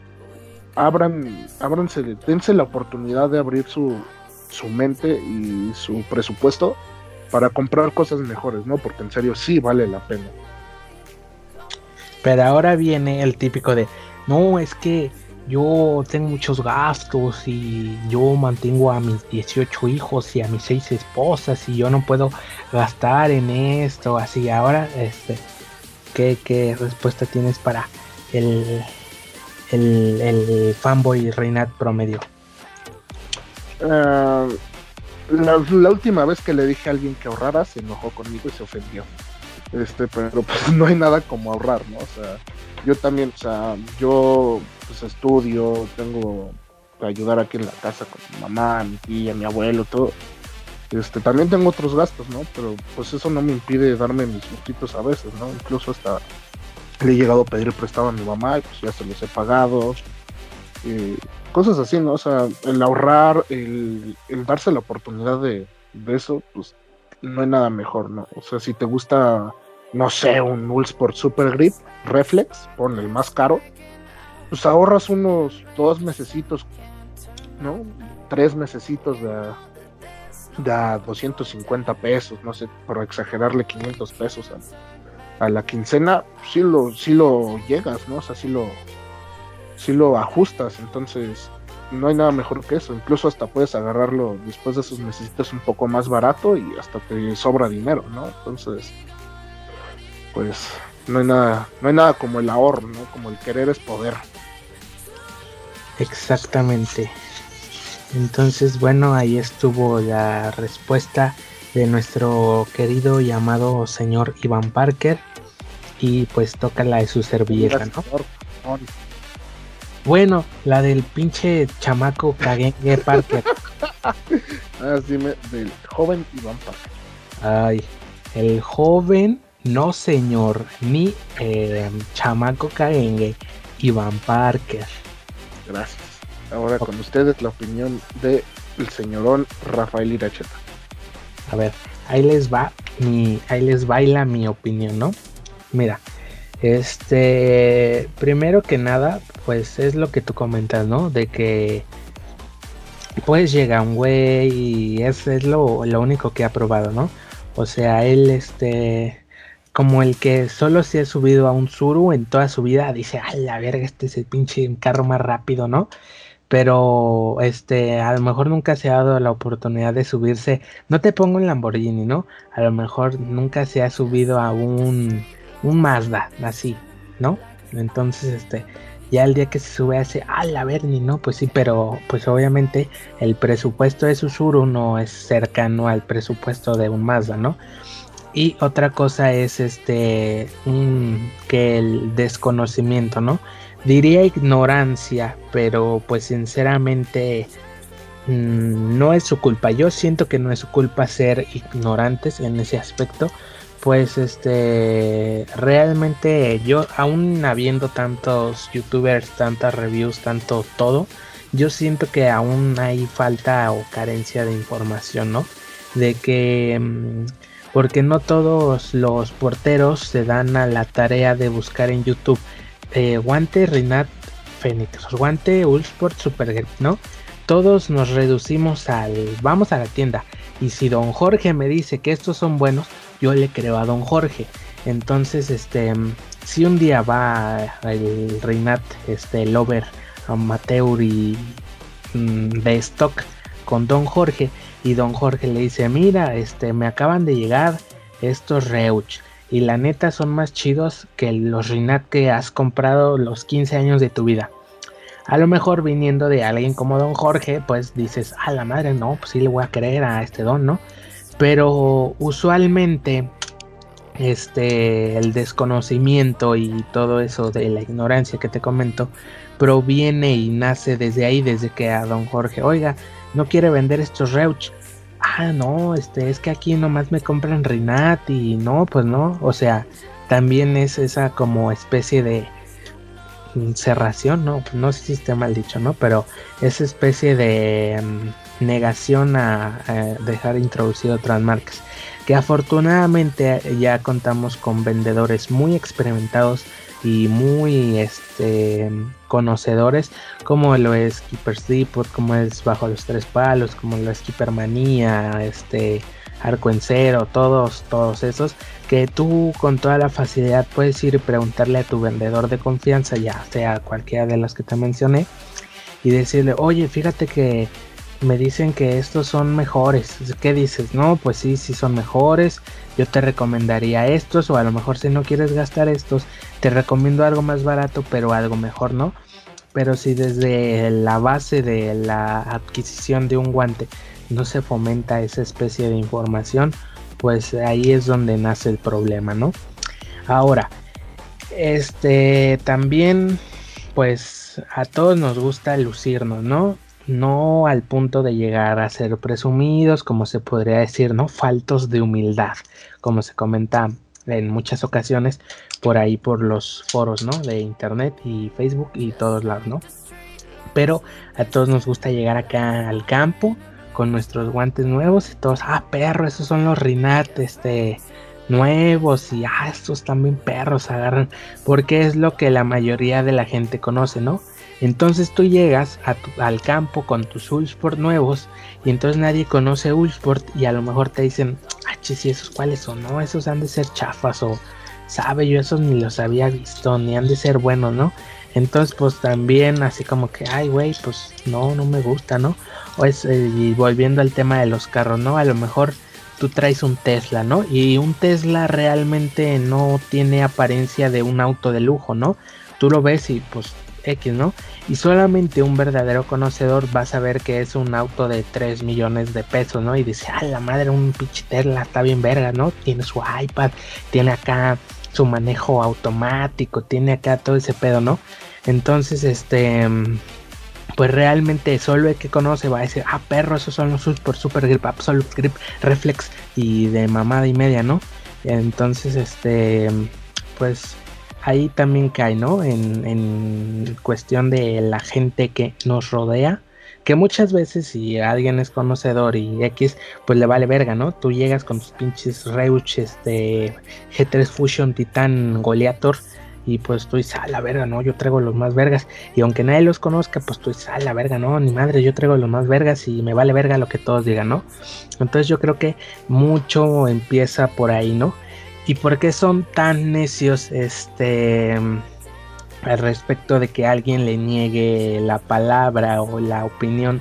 abran, ábranse, dense la oportunidad de abrir su, su mente y su presupuesto para comprar cosas mejores, ¿no? Porque en serio sí vale la pena. Pero ahora viene el típico de, no, es que yo tengo muchos gastos y yo mantengo a mis 18 hijos y a mis 6 esposas y yo no puedo gastar en esto, así. Ahora, este, ¿qué, respuesta tienes para el, el, fanboy Reinat promedio? Uh, la, última vez que le dije a alguien que ahorrara, se enojó conmigo y se ofendió. Este, pero pues no hay nada como ahorrar, ¿no? O sea, yo también, o sea, yo pues estudio, tengo que ayudar aquí en la casa con mi mamá, mi tía, mi abuelo, todo. Este, también tengo otros gastos, ¿no? Pero pues eso no me impide darme mis lujitos a veces, ¿no? Incluso hasta le he llegado a pedir prestado a mi mamá y pues ya se los he pagado. cosas así, ¿no? O sea, el ahorrar, el, darse la oportunidad de, eso, pues no hay nada mejor, ¿no? O sea, si te gusta, no sé, un Nullsport Super Grip Reflex, pon el más caro, pues ahorras unos dos mesecitos, ¿no? Tres mesecitos de, de 250 pesos, no sé, por exagerarle 500 pesos a, la quincena, sí lo, sí lo llegas, ¿no? O sea, sí lo, sí lo ajustas, entonces no hay nada mejor que eso, incluso hasta puedes agarrarlo después de esos necesitas un poco más barato y hasta te sobra dinero, ¿no? Entonces, pues no hay nada, no hay nada como el ahorro, ¿no? Como el querer es poder. Exactamente. Entonces, bueno, ahí estuvo la respuesta de nuestro querido y amado señor Iván Parker. Y pues toca la de su servilleta, ¿no? Bueno, la del pinche chamaco Kagengue Parker. ah, me, del joven Iván Parker. Ay, el joven, no señor, ni eh, chamaco Kagengue, Iván Parker. Gracias. Ahora con ustedes la opinión del el señorón Rafael Iracheta. A ver, ahí les va mi, ahí les baila mi opinión, ¿no? Mira, este, primero que nada, pues es lo que tú comentas, ¿no? De que pues llega un güey y es, es lo, lo, único que ha probado, ¿no? O sea, él, este, como el que solo se ha subido a un Zuru en toda su vida, dice, a la verga, este es el pinche carro más rápido, ¿no? Pero este a lo mejor nunca se ha dado la oportunidad de subirse. No te pongo un Lamborghini no a lo mejor nunca se ha subido a un un Mazda así no entonces este ya el día que se sube a ese a la Bernie no pues sí pero pues obviamente el presupuesto de Susurro no es cercano al presupuesto de un Mazda no y otra cosa es este un, que el desconocimiento no diría ignorancia, pero pues sinceramente mm, no es su culpa. Yo siento que no es su culpa ser ignorantes en ese aspecto. Pues este realmente yo aún habiendo tantos youtubers, tantas reviews, tanto todo, yo siento que aún hay falta o carencia de información, ¿no? De que mm, porque no todos los porteros se dan a la tarea de buscar en YouTube eh, guante Rinat Fénix, guante Ulsport Super ¿no? Todos nos reducimos al vamos a la tienda y si don Jorge me dice que estos son buenos, yo le creo a don Jorge. Entonces, este, si un día va el Reinat, este, el over amateur y mm, de stock con don Jorge y don Jorge le dice, mira, este, me acaban de llegar estos Reuch y la neta son más chidos que los Rinat que has comprado los 15 años de tu vida. A lo mejor viniendo de alguien como Don Jorge, pues dices, a la madre, no, pues sí le voy a creer a este don, ¿no? Pero usualmente este el desconocimiento y todo eso de la ignorancia que te comento proviene y nace desde ahí, desde que a Don Jorge, oiga, no quiere vender estos Reuch ah, no, este, es que aquí nomás me compran Rinat y no, pues no, o sea, también es esa como especie de cerración, no, no sé si esté mal dicho, ¿no? Pero esa especie de mm, negación a, dejar introducido otras marcas. Que afortunadamente ya contamos con vendedores muy experimentados y muy este conocedores como lo es Keeper Depot, como es Bajo los Tres Palos, como lo es Keeper Manía, este Arco en Cero, todos, todos esos, que tú con toda la facilidad puedes ir y preguntarle a tu vendedor de confianza, ya sea cualquiera de los que te mencioné, y decirle, oye, fíjate que me dicen que estos son mejores. ¿Qué dices? No, pues sí, sí son mejores. Yo te recomendaría estos o a lo mejor si no quieres gastar estos, te recomiendo algo más barato, pero algo mejor, ¿no? Pero si desde la base de la adquisición de un guante no se fomenta esa especie de información, pues ahí es donde nace el problema, ¿no? Ahora, este también, pues a todos nos gusta lucirnos, ¿no? No al punto de llegar a ser presumidos, como se podría decir, ¿no? Faltos de humildad, como se comenta en muchas ocasiones por ahí por los foros, ¿no? De internet y Facebook y todos lados, ¿no? Pero a todos nos gusta llegar acá al campo con nuestros guantes nuevos y todos, ah, perro, esos son los Rinat, este, nuevos y, ah, estos también perros agarran, porque es lo que la mayoría de la gente conoce, ¿no? Entonces tú llegas al campo con tus Ulsport nuevos y entonces nadie conoce Ulsport y a lo mejor te dicen, ah, si esos cuáles son, ¿no? Esos han de ser chafas o, sabe, yo esos ni los había visto, ni han de ser buenos, ¿no? Entonces, pues también así como que, ay, güey, pues no, no me gusta, ¿no? O es, eh, y volviendo al tema de los carros, ¿no? A lo mejor tú traes un Tesla, ¿no? Y un Tesla realmente no tiene apariencia de un auto de lujo, ¿no? Tú lo ves y pues X, ¿no? Y solamente un verdadero conocedor va a saber que es un auto de 3 millones de pesos, ¿no? Y dice, ah, la madre, un pinche Tesla, está bien verga, ¿no? Tiene su iPad, tiene acá su manejo automático, tiene acá todo ese pedo, ¿no? Entonces, este, pues realmente solo el que conoce va a decir, ah, perro, esos son los Super Super Grip, Absolute Grip, Reflex y de mamada y media, ¿no? Entonces, este, pues ahí también cae, ¿no? En, en cuestión de la gente que nos rodea que muchas veces si alguien es conocedor y X, pues le vale verga, ¿no? Tú llegas con tus pinches Reuches de G3 Fusion Titan Goliator y pues tú dices, a la verga, no, yo traigo los más vergas. Y aunque nadie los conozca, pues tú dices, a la verga, no, ni madre, yo traigo los más vergas y me vale verga lo que todos digan, ¿no? Entonces yo creo que mucho empieza por ahí, ¿no? ¿Y por qué son tan necios este al respecto de que alguien le niegue la palabra o la opinión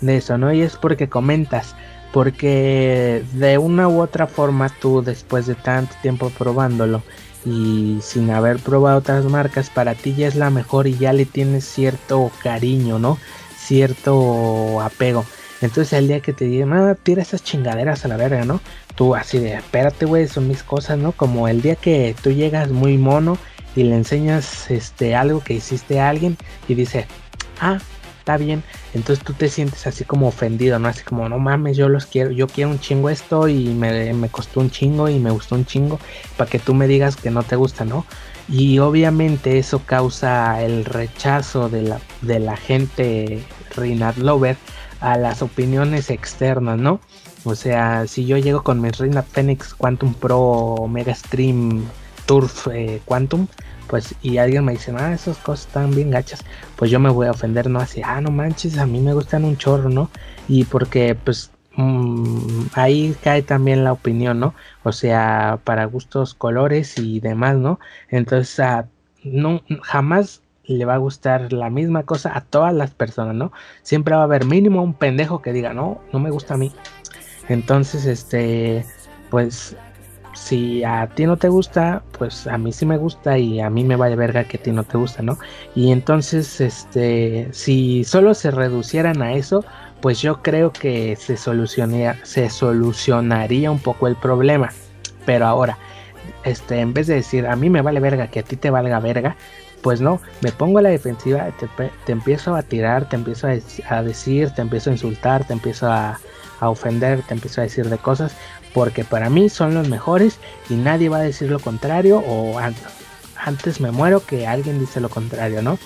de eso, ¿no? Y es porque comentas, porque de una u otra forma tú después de tanto tiempo probándolo y sin haber probado otras marcas, para ti ya es la mejor y ya le tienes cierto cariño, ¿no? Cierto apego. Entonces el día que te digan, ah, tira esas chingaderas a la verga, ¿no? Tú así de, espérate, güey, son mis cosas, ¿no? Como el día que tú llegas muy mono y le enseñas este algo que hiciste a alguien y dice, ah, está bien. Entonces tú te sientes así como ofendido, ¿no? Así como, no mames, yo los quiero, yo quiero un chingo esto y me, me costó un chingo y me gustó un chingo para que tú me digas que no te gusta, ¿no? Y obviamente eso causa el rechazo de la, de la gente Rinat Lover a las opiniones externas, ¿no? O sea, si yo llego con mi Rinat Phoenix Quantum Pro Mega Stream Turf eh, Quantum, pues y alguien me dice, ah, esas cosas están bien gachas, pues yo me voy a ofender, ¿no? Así, ah, no manches, a mí me gustan un chorro, ¿no? Y porque pues mm, ahí cae también la opinión, ¿no? O sea, para gustos, colores y demás, ¿no? Entonces, no, jamás le va a gustar la misma cosa a todas las personas, ¿no? Siempre va a haber mínimo un pendejo que diga, no, no me gusta a mí. Entonces, este, pues si a ti no te gusta, pues a mí sí me gusta y a mí me vale verga que a ti no te gusta, ¿no? Y entonces, este, si solo se reducieran a eso, pues yo creo que se solucionaría, se solucionaría un poco el problema. Pero ahora, este, en vez de decir a mí me vale verga que a ti te valga verga, pues no, me pongo a la defensiva, te, empiezo a tirar, te empiezo a, decir, te empiezo a insultar, te empiezo a ofender, te empiezo a decir de cosas, porque para mí son los mejores y nadie va a decir lo contrario o antes me muero que alguien dice lo contrario, ¿no?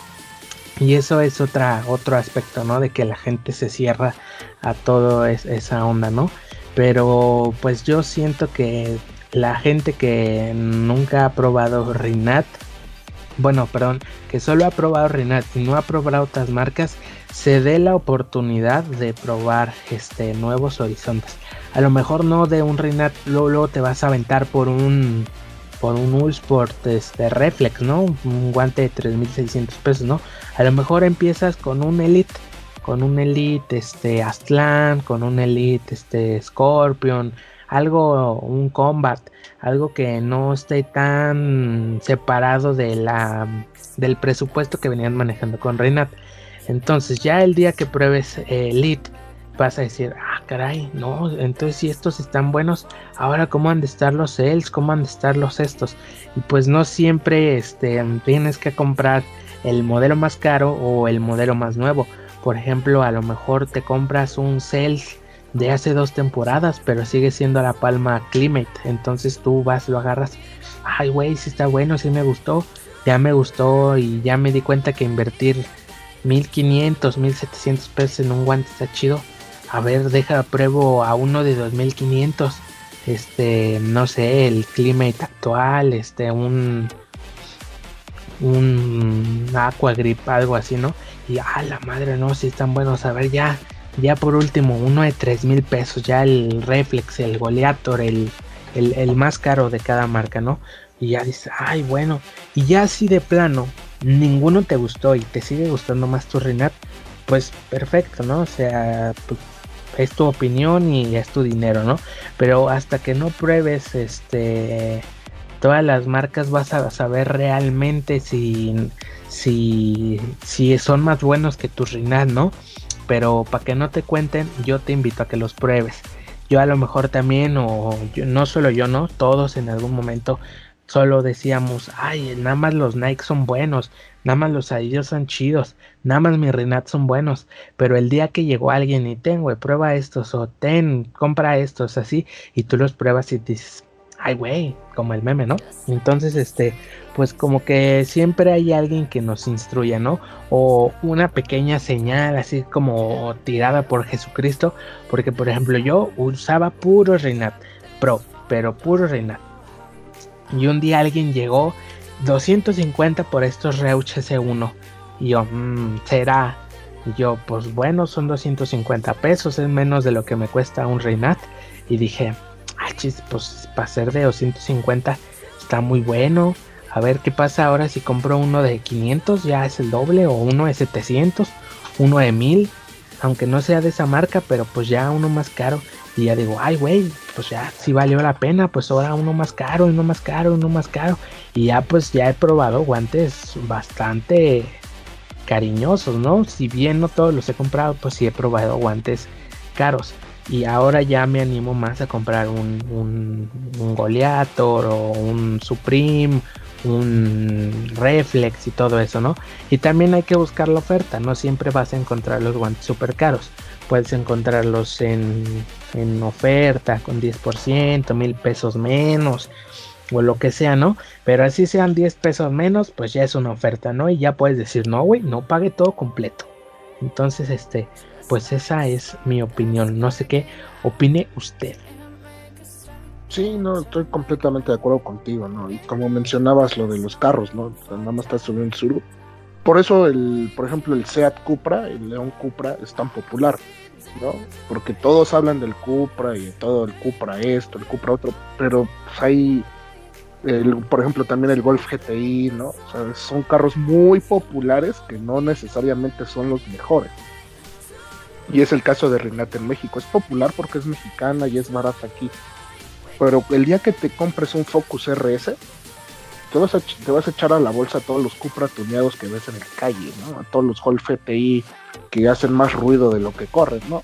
Y eso es otra, otro aspecto, ¿no? De que la gente se cierra a todo esa onda, ¿no? Pero pues yo siento que la gente que nunca ha probado Rinat, bueno, perdón, que solo ha probado Rinat y no ha probado otras marcas, se dé la oportunidad de probar este nuevos horizontes a lo mejor no de un Rinat, luego, te vas a aventar por un por un Ulsport este Reflex, ¿no? Un guante de 3600 pesos, ¿no? A lo mejor empiezas con un Elite, con un Elite este Astlan, con un Elite este Scorpion, algo un Combat, algo que no esté tan separado de la del presupuesto que venían manejando con Rinat. Entonces, ya el día que pruebes Elite vas a decir, caray, no, entonces si estos están buenos, ahora cómo han de estar los sales, cómo han de estar los estos. Y pues no siempre este, tienes que comprar el modelo más caro o el modelo más nuevo. Por ejemplo, a lo mejor te compras un Sales de hace dos temporadas, pero sigue siendo la palma Climate. Entonces tú vas, lo agarras. Ay, güey, si está bueno, si me gustó. Ya me gustó y ya me di cuenta que invertir 1500, 1700 pesos en un guante está chido. A ver, deja pruebo a uno de 2500. Este, no sé, el Climate actual, este, un un Aqua Grip, algo así, ¿no? Y a la madre, no, si están buenos. A ver, ya, ya por último, uno de 3 mil pesos, ya el Reflex, el Goleator, el, el, más caro de cada marca, ¿no? Y ya dices, ay, bueno, y ya así de plano, ninguno te gustó y te sigue gustando más tu Renat, pues perfecto, ¿no? O sea, pues, es tu opinión y es tu dinero, ¿no? Pero hasta que no pruebes este todas las marcas vas a saber realmente si, si, si son más buenos que tu Rinat, ¿no? Pero para que no te cuenten, yo te invito a que los pruebes. Yo a lo mejor también, o no solo yo, ¿no? Todos en algún momento solo decíamos, ay, nada más los Nike son buenos, nada más los Adidas son chidos, nada más mi Renat son buenos, pero el día que llegó alguien y tengo, prueba estos, o ten, compra estos, así, y tú los pruebas y dices, ay, güey, como el meme, ¿no? Entonces, este, pues como que siempre hay alguien que nos instruya, ¿no? O una pequeña señal así como tirada por Jesucristo, porque por ejemplo yo usaba puro Reinat Pro, pero puro Reinat. Y un día alguien llegó 250 por estos Reuch S1. Y yo, mmm, será. Y yo, pues bueno, son 250 pesos, es menos de lo que me cuesta un Reinat. Y dije, ah, chis, pues para ser de 250 está muy bueno. A ver qué pasa ahora si compro uno de 500, ya es el doble, o uno de 700, uno de 1000, aunque no sea de esa marca, pero pues ya uno más caro. Y ya digo, ay, güey, pues ya si valió la pena, pues ahora uno más caro, uno más caro, uno más caro. Y ya pues ya he probado guantes bastante cariñosos, ¿no? Si bien no todos los he comprado, pues sí he probado guantes caros. Y ahora ya me animo más a comprar un, un, un Goliator o un Supreme, un Reflex y todo eso, ¿no? Y también hay que buscar la oferta, no siempre vas a encontrar los guantes super caros. Puedes encontrarlos en, en oferta con 10%, mil pesos menos o lo que sea, ¿no? Pero así sean 10 pesos menos, pues ya es una oferta, ¿no? Y ya puedes decir, no, güey, no pague todo completo. Entonces, este, pues esa es mi opinión. No sé qué opine usted. Sí, no, estoy completamente de acuerdo contigo, ¿no? Y como mencionabas lo de los carros, ¿no? nada más estás subiendo el sur. Por eso, el, por ejemplo, el Seat Cupra, el León Cupra, es tan popular, ¿no? Porque todos hablan del Cupra y todo el Cupra esto, el Cupra otro, pero pues, hay, por ejemplo, también el Golf GTI, ¿no? O sea, son carros muy populares que no necesariamente son los mejores. Y es el caso de Renata en México. Es popular porque es mexicana y es barata aquí. Pero el día que te compres un Focus RS, te vas a, te vas a echar a la bolsa a todos los Cupra tuneados que ves en la calle, ¿no? A todos los Golf FTI que hacen más ruido de lo que corren, ¿no?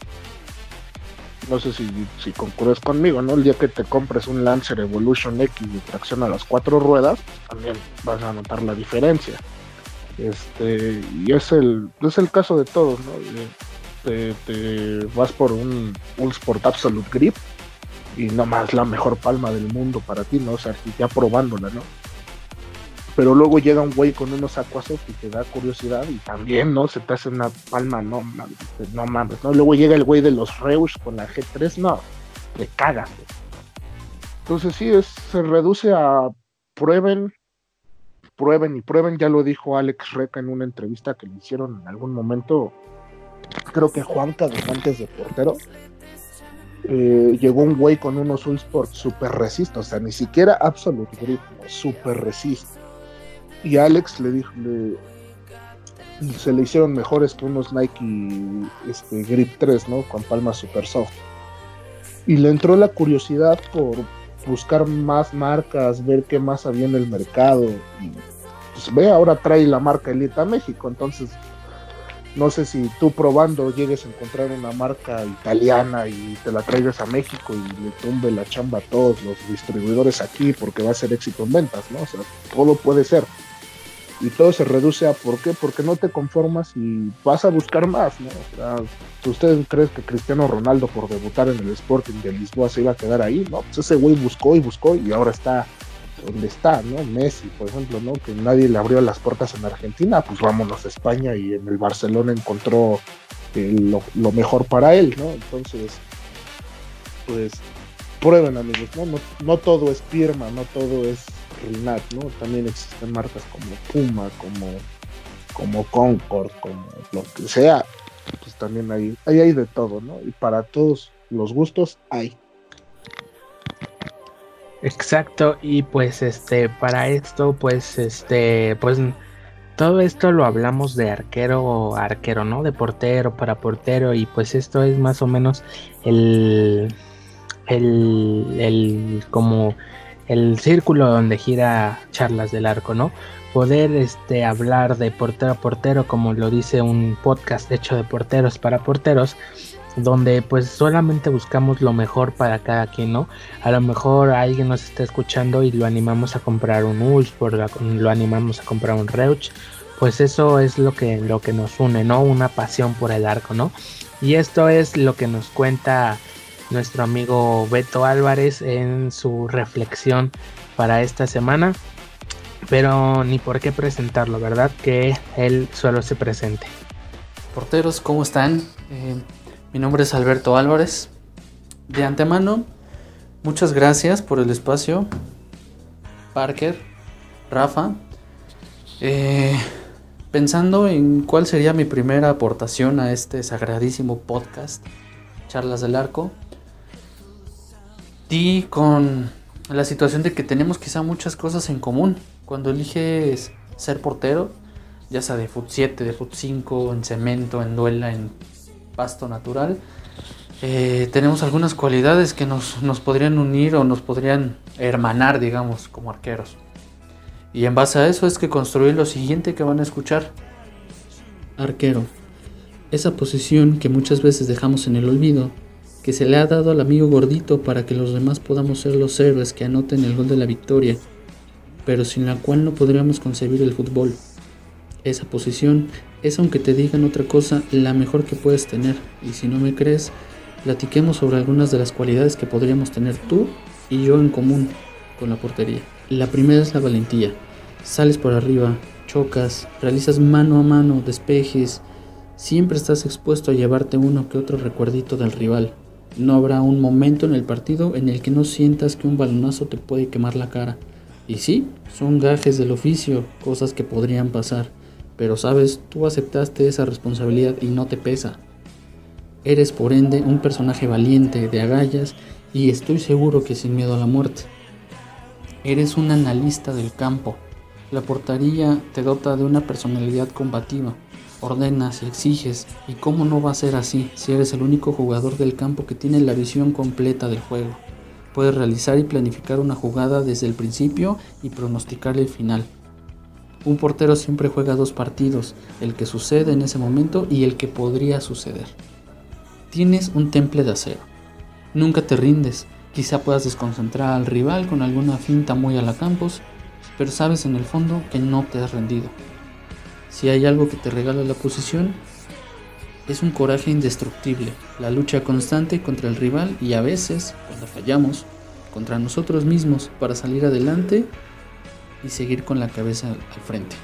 No sé si, si concurres conmigo, ¿no? El día que te compres un Lancer Evolution X de tracción a las cuatro ruedas, también vas a notar la diferencia. Este, y es el, es el caso de todos, ¿no? te, vas por un, un Sport Absolute Grip y nomás la mejor palma del mundo para ti, ¿no? O sea, ya probándola, ¿no? Pero luego llega un güey con unos Aquasoft y te da curiosidad y también, ¿no? Se te hace una palma, no, no mames, ¿no? Luego llega el güey de los Reus con la G3, no, te cagas. Entonces sí, es, se reduce a prueben, prueben y prueben, ya lo dijo Alex Reca en una entrevista que le hicieron en algún momento, creo que Juanca antes de portero, eh, llegó un güey con unos Ulsport super resist, o sea, ni siquiera Absolute Grip, super resist. Y Alex le dijo, se le hicieron mejores que unos Nike este, Grip 3, ¿no? Con palmas super soft. Y le entró la curiosidad por buscar más marcas, ver qué más había en el mercado. Y pues ve, ahora trae la marca Elite a México, entonces no sé si tú probando llegues a encontrar una marca italiana y te la traigas a México y le tumbe la chamba a todos los distribuidores aquí porque va a ser éxito en ventas, ¿no? O sea, todo puede ser. Y todo se reduce a ¿por qué? Porque no te conformas y vas a buscar más, ¿no? O sea, ¿ustedes creen que Cristiano Ronaldo por debutar en el Sporting de Lisboa se iba a quedar ahí? No, pues ese güey buscó y buscó y ahora está donde está, ¿no? Messi, por ejemplo, ¿no? Que nadie le abrió las puertas en Argentina, pues vámonos a España y en el Barcelona encontró eh, lo, mejor para él, ¿no? Entonces, pues prueben amigos, ¿no? No, todo es Pirma, no todo es Rinat, ¿no? También existen marcas como Puma, como, como Concord, como lo que sea, pues también hay, ahí hay de todo, ¿no? Y para todos los gustos hay. Exacto, y pues este, para esto, pues este, pues todo esto lo hablamos de arquero a arquero, ¿no? De portero para portero, y pues esto es más o menos el, el, el como el círculo donde gira charlas del arco, ¿no? Poder este hablar de portero a portero, como lo dice un podcast hecho de porteros para porteros, donde pues solamente buscamos lo mejor para cada quien, ¿no? A lo mejor alguien nos está escuchando y lo animamos a comprar un Ulsport, lo animamos a comprar un Reuch, pues eso es lo que, lo que nos une, ¿no? Una pasión por el arco, ¿no? Y esto es lo que nos cuenta nuestro amigo Beto Álvarez en su reflexión para esta semana. Pero ni por qué presentarlo, ¿verdad? Que él solo se presente. Porteros, ¿cómo están? Eh, mi nombre es Alberto Álvarez. De antemano, muchas gracias por el espacio. Parker, Rafa. Eh, pensando en cuál sería mi primera aportación a este sagradísimo podcast, Charlas del Arco, di con la situación de que tenemos quizá muchas cosas en común. Cuando eliges ser portero, ya sea de Foot 7, de Foot 5, en cemento, en duela, en pasto natural, eh, tenemos algunas cualidades que nos, nos, podrían unir o nos podrían hermanar, digamos, como arqueros. Y en base a eso es que construí lo siguiente que van a escuchar. Arquero. Esa posición que muchas veces dejamos en el olvido, que se le ha dado al amigo gordito para que los demás podamos ser los héroes que anoten el gol de la victoria, pero sin la cual no podríamos concebir el fútbol. Esa posición es, aunque te digan otra cosa, la mejor que puedes tener. Y si no me crees, platiquemos sobre algunas de las cualidades que podríamos tener tú y yo en común con la portería. La primera es la valentía. Sales por arriba, chocas, realizas mano a mano, despejes. Siempre estás expuesto a llevarte uno que otro recuerdito del rival. No habrá un momento en el partido en el que no sientas que un balonazo te puede quemar la cara. Y sí, son gajes del oficio, cosas que podrían pasar pero sabes, tú aceptaste esa responsabilidad y no te pesa. Eres por ende un personaje valiente, de agallas y estoy seguro que sin miedo a la muerte. Eres un analista del campo. La portería te dota de una personalidad combativa. Ordenas y exiges. ¿Y cómo no va a ser así si eres el único jugador del campo que tiene la visión completa del juego? Puedes realizar y planificar una jugada desde el principio y pronosticar el final. Un portero siempre juega dos partidos, el que sucede en ese momento y el que podría suceder. Tienes un temple de acero. Nunca te rindes, quizá puedas desconcentrar al rival con alguna finta muy a la campos, pero sabes en el fondo que no te has rendido. Si hay algo que te regala la posición, es un coraje indestructible, la lucha constante contra el rival y a veces, cuando fallamos, contra nosotros mismos para salir adelante y seguir con la cabeza al frente.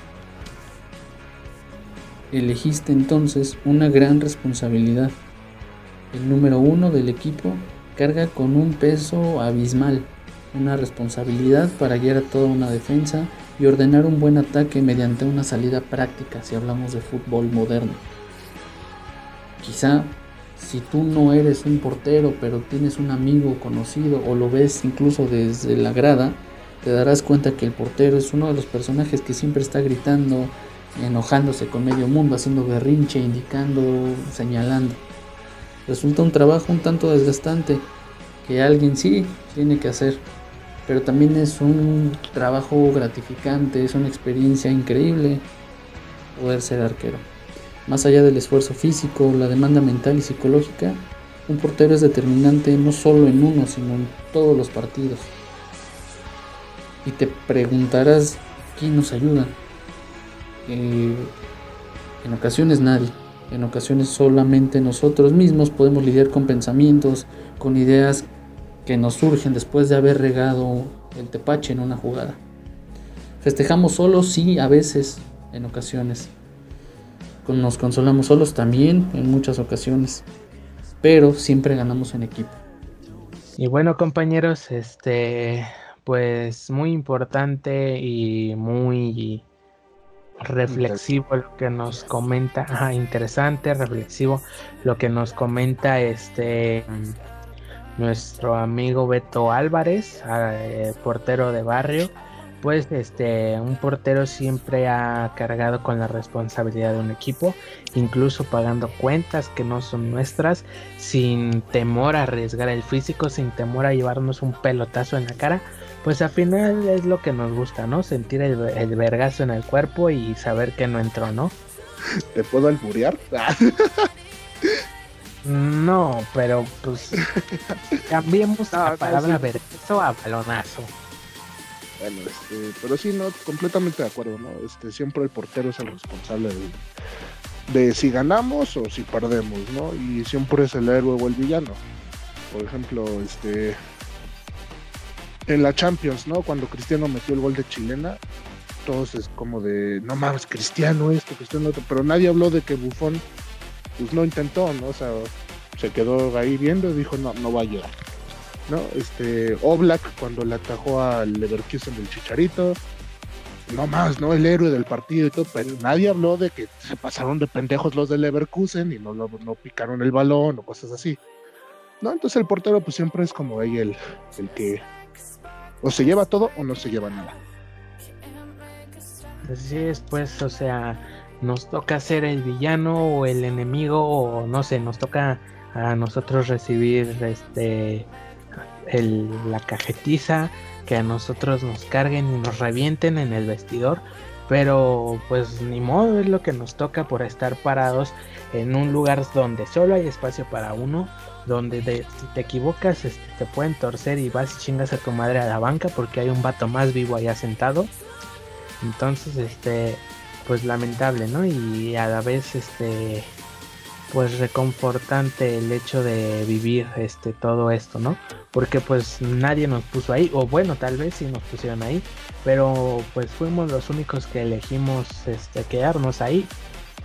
Elegiste entonces una gran responsabilidad. El número uno del equipo carga con un peso abismal, una responsabilidad para guiar a toda una defensa y ordenar un buen ataque mediante una salida práctica si hablamos de fútbol moderno. Quizá si tú no eres un portero pero tienes un amigo conocido o lo ves incluso desde la grada, te darás cuenta que el portero es uno de los personajes que siempre está gritando, enojándose con medio mundo, haciendo berrinche, indicando, señalando. Resulta un trabajo un tanto desgastante que alguien sí tiene que hacer, pero también es un trabajo gratificante, es una experiencia increíble poder ser arquero. Más allá del esfuerzo físico, la demanda mental y psicológica, un portero es determinante no solo en uno, sino en todos los partidos. Y te preguntarás, ¿quién nos ayuda? Eh, en ocasiones nadie. En ocasiones solamente nosotros mismos podemos lidiar con pensamientos, con ideas que nos surgen después de haber regado el tepache en una jugada. Festejamos solos, sí, a veces, en ocasiones. Nos consolamos solos también, en muchas ocasiones. Pero siempre ganamos en equipo. Y bueno, compañeros, este, pues muy importante y muy reflexivo lo que nos comenta, interesante, reflexivo lo que nos comenta este nuestro amigo Beto Álvarez, eh, portero de barrio. Pues este, un portero siempre ha cargado con la responsabilidad de un equipo, incluso pagando cuentas que no son nuestras, sin temor a arriesgar el físico, sin temor a llevarnos un pelotazo en la cara, pues al final es lo que nos gusta, ¿no? Sentir el, vergazo en el cuerpo y saber que no entró, ¿no? ¿Te puedo alburear? no, pero pues cambiemos la palabra vergazo a balonazo. Bueno, este, pero sí, no, completamente de acuerdo, ¿no? Este, siempre el portero es el responsable de, de si ganamos o si perdemos, ¿no? Y siempre es el héroe o el villano. Por ejemplo, este, en la Champions, ¿no? Cuando Cristiano metió el gol de chilena, todos es como de, no mames, Cristiano esto, Cristiano otro, pero nadie habló de que Buffon, pues no intentó, ¿no? O sea, se quedó ahí viendo y dijo, no, no va a llegar, ¿no? Este, Oblak cuando le atajó al Leverkusen del Chicharito, no más, ¿no? El héroe del partido y todo, pero nadie habló de que se pasaron de pendejos los del Leverkusen y no, no picaron el balón o cosas así. ¿No? Entonces el portero pues siempre es como ahí el, el que o se lleva todo o no se lleva nada. Así es, pues, o sea, nos toca ser el villano o el enemigo, o no sé, nos toca a nosotros recibir este el, la cajetiza, que a nosotros nos carguen y nos revienten en el vestidor. Pero pues ni modo es lo que nos toca por estar parados en un lugar donde solo hay espacio para uno donde si te equivocas este, te pueden torcer y vas y chingas a tu madre a la banca porque hay un vato más vivo allá sentado. Entonces, este, pues lamentable, ¿no? Y a la vez, este, pues reconfortante el hecho de vivir este todo esto, ¿no? Porque pues nadie nos puso ahí, o bueno, tal vez sí nos pusieron ahí, pero pues fuimos los únicos que elegimos este quedarnos ahí.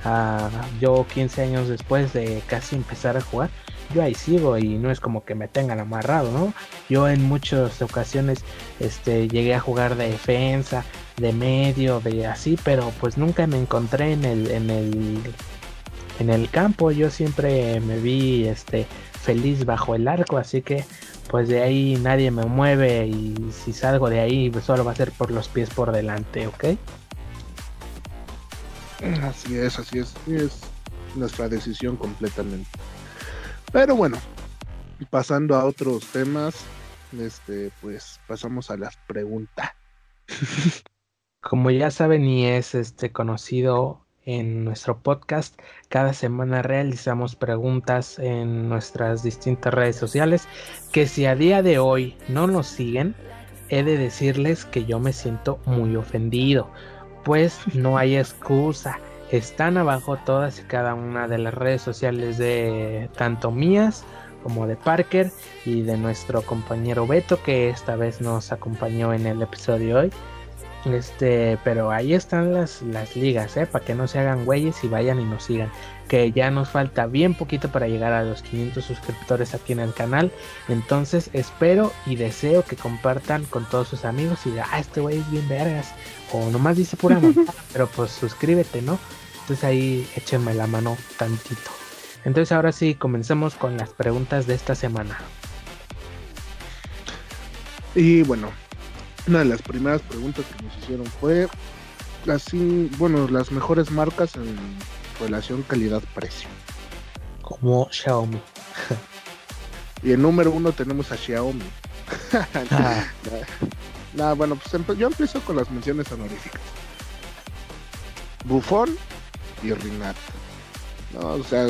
Ah, yo 15 años después de casi empezar a jugar, yo ahí sigo y no es como que me tengan amarrado, ¿no? Yo en muchas ocasiones este, llegué a jugar de defensa, de medio, de así, pero pues nunca me encontré en el, en el, en el campo. Yo siempre me vi este, feliz bajo el arco, así que pues de ahí nadie me mueve y si salgo de ahí pues solo va a ser por los pies por delante, ¿ok? Así es, así es, es nuestra decisión completamente. Pero bueno, pasando a otros temas, este, pues pasamos a las preguntas. Como ya saben y es este conocido en nuestro podcast, cada semana realizamos preguntas en nuestras distintas redes sociales que si a día de hoy no nos siguen, he de decirles que yo me siento muy ofendido, pues no hay excusa. Están abajo todas y cada una de las redes sociales de tanto mías como de Parker y de nuestro compañero Beto que esta vez nos acompañó en el episodio hoy. Este, pero ahí están las, las ligas, ¿eh? Para que no se hagan güeyes y vayan y nos sigan. Que ya nos falta bien poquito para llegar a los 500 suscriptores aquí en el canal. Entonces espero y deseo que compartan con todos sus amigos y digan, ah, este güey es bien vergas. O nomás dice pura pero pues suscríbete, ¿no? Entonces ahí échenme la mano tantito. Entonces ahora sí, comencemos con las preguntas de esta semana. Y bueno, una de las primeras preguntas que nos hicieron fue así, bueno, las mejores marcas en relación calidad-precio. Como Xiaomi. y el número uno tenemos a Xiaomi. Nada, bueno, pues yo empiezo con las menciones honoríficas. Buffon y Rinat. No, o sea,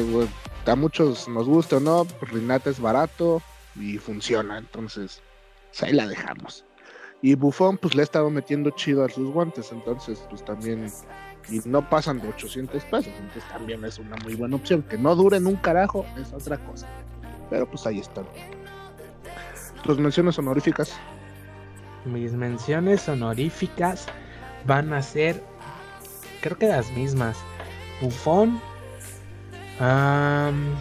a muchos nos gusta o no, Rinata es barato y funciona, entonces pues ahí la dejamos. Y Buffon pues le ha estado metiendo chido a sus guantes, entonces pues también y no pasan de 800 pesos, entonces también es una muy buena opción. Que no duren un carajo es otra cosa, pero pues ahí están. ¿Tus menciones honoríficas? Mis menciones honoríficas van a ser, creo que las mismas. Buffon, um,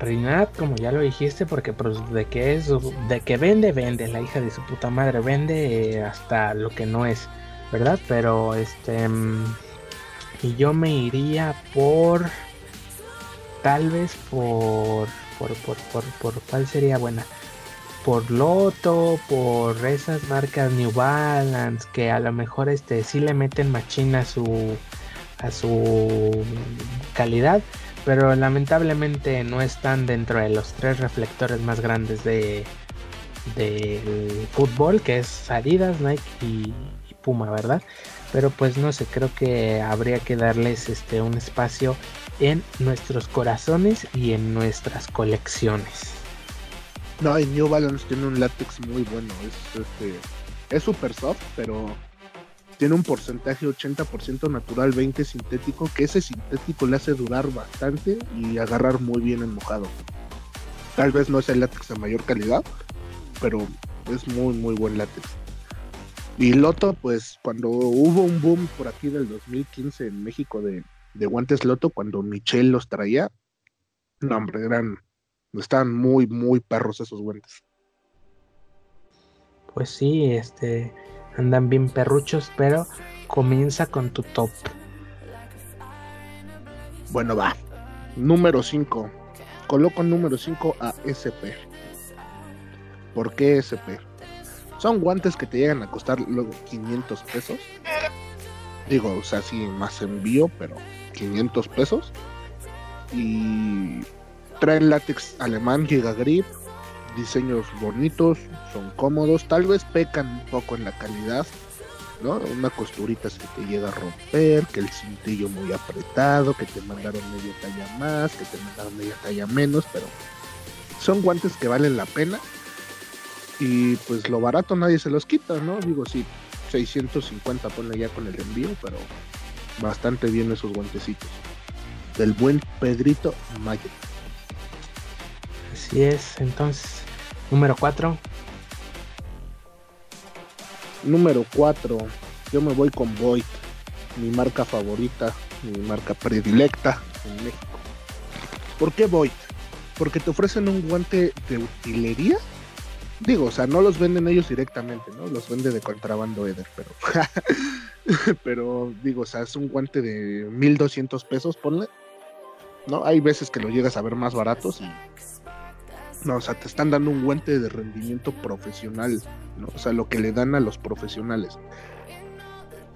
Rinat, como ya lo dijiste, porque pues, de que es, de que vende, vende, la hija de su puta madre, vende hasta lo que no es, ¿verdad? Pero este, mm, y yo me iría por, tal vez por, por, por, por, por ¿cuál sería buena? por Loto, por esas marcas New Balance que a lo mejor este sí le meten machina su a su calidad, pero lamentablemente no están dentro de los tres reflectores más grandes de del fútbol, que es Adidas, Nike y, Puma, ¿verdad? Pero pues no sé, creo que habría que darles este un espacio en nuestros corazones y en nuestras colecciones. No, y New Balance tiene un látex muy bueno. Es este es super soft, pero tiene un porcentaje 80% natural, 20 sintético, que ese sintético le hace durar bastante y agarrar muy bien en mojado. Tal vez no es el látex de mayor calidad, pero es muy muy buen látex. Y Loto, pues cuando hubo un boom por aquí del 2015 en México de, de guantes Loto, cuando Michelle los traía, no hombre, eran están muy, muy perros esos guantes. Pues sí, este andan bien perruchos, pero comienza con tu top. Bueno, va. Número 5. Coloco número 5 a SP. ¿Por qué SP? Son guantes que te llegan a costar luego 500 pesos. Digo, o sea, sí, más envío, pero 500 pesos. Y traen látex alemán Giga Grip, diseños bonitos, son cómodos, tal vez pecan un poco en la calidad, ¿no? Una costurita que te llega a romper, que el cintillo muy apretado, que te mandaron media talla más, que te mandaron media talla menos, pero son guantes que valen la pena. Y pues lo barato nadie se los quita, ¿no? Digo, sí, 650 pone ya con el envío, pero bastante bien esos guantecitos. Del buen Pedrito Mayo. Así es, entonces, número 4. Número 4, yo me voy con Void, mi marca favorita, mi marca predilecta en México. ¿Por qué Void? Porque te ofrecen un guante de utilería. Digo, o sea, no los venden ellos directamente, ¿no? Los vende de contrabando Eder, pero. pero digo, o sea, es un guante de 1200 pesos, ponle. ¿No? Hay veces que lo llegas a ver más baratos y no, o sea, te están dando un guante de rendimiento profesional, ¿no? O sea, lo que le dan a los profesionales.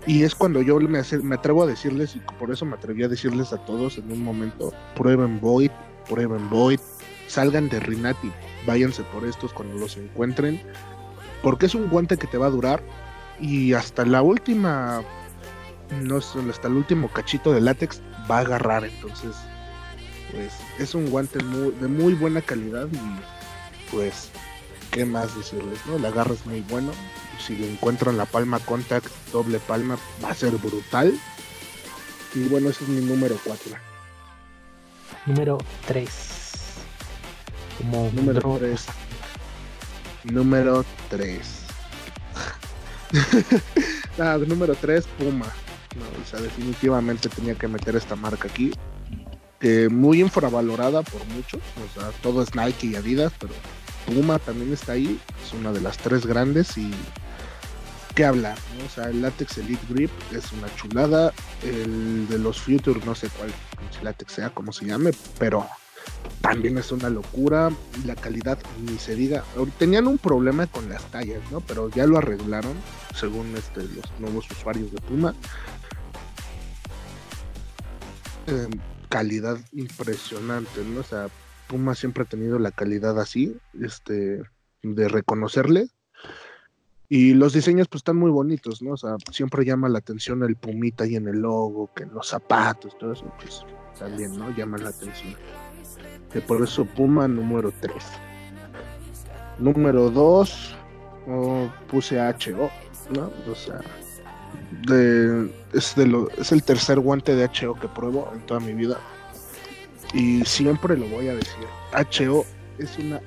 Y es cuando yo me, me atrevo a decirles, y por eso me atreví a decirles a todos en un momento, prueben Void, prueben Void, salgan de Rinati, váyanse por estos cuando los encuentren, porque es un guante que te va a durar y hasta la última, no sé, hasta el último cachito de látex va a agarrar, entonces pues es un guante de muy buena calidad y pues qué más decirles, ¿no? El agarre es muy bueno. Si lo encuentran la palma contact, doble palma, va a ser brutal. Y bueno, ese es mi número 4. Número 3. Como número 3. Número 3. número 3, Puma. No, o sea, definitivamente tenía que meter esta marca aquí muy infravalorada por muchos, o sea, todo es Nike y Adidas, pero Puma también está ahí, es una de las tres grandes y qué hablar, o sea, el látex Elite Grip es una chulada, el de los Future no sé cuál si sea, como se llame, pero también es una locura, la calidad ni se diga, tenían un problema con las tallas, ¿no? Pero ya lo arreglaron, según este, los nuevos usuarios de Puma. Eh, calidad impresionante, ¿no? O sea, Puma siempre ha tenido la calidad así, este, de reconocerle. Y los diseños pues están muy bonitos, ¿no? O sea, siempre llama la atención el pumita y en el logo, que en los zapatos, todo eso, pues también, ¿no? Llama la atención. Que por eso Puma número 3. Número 2, puse HO, ¿no? O sea, es, el tercer guante de HO que pruebo en toda mi vida. Y siempre lo voy a decir. HO es una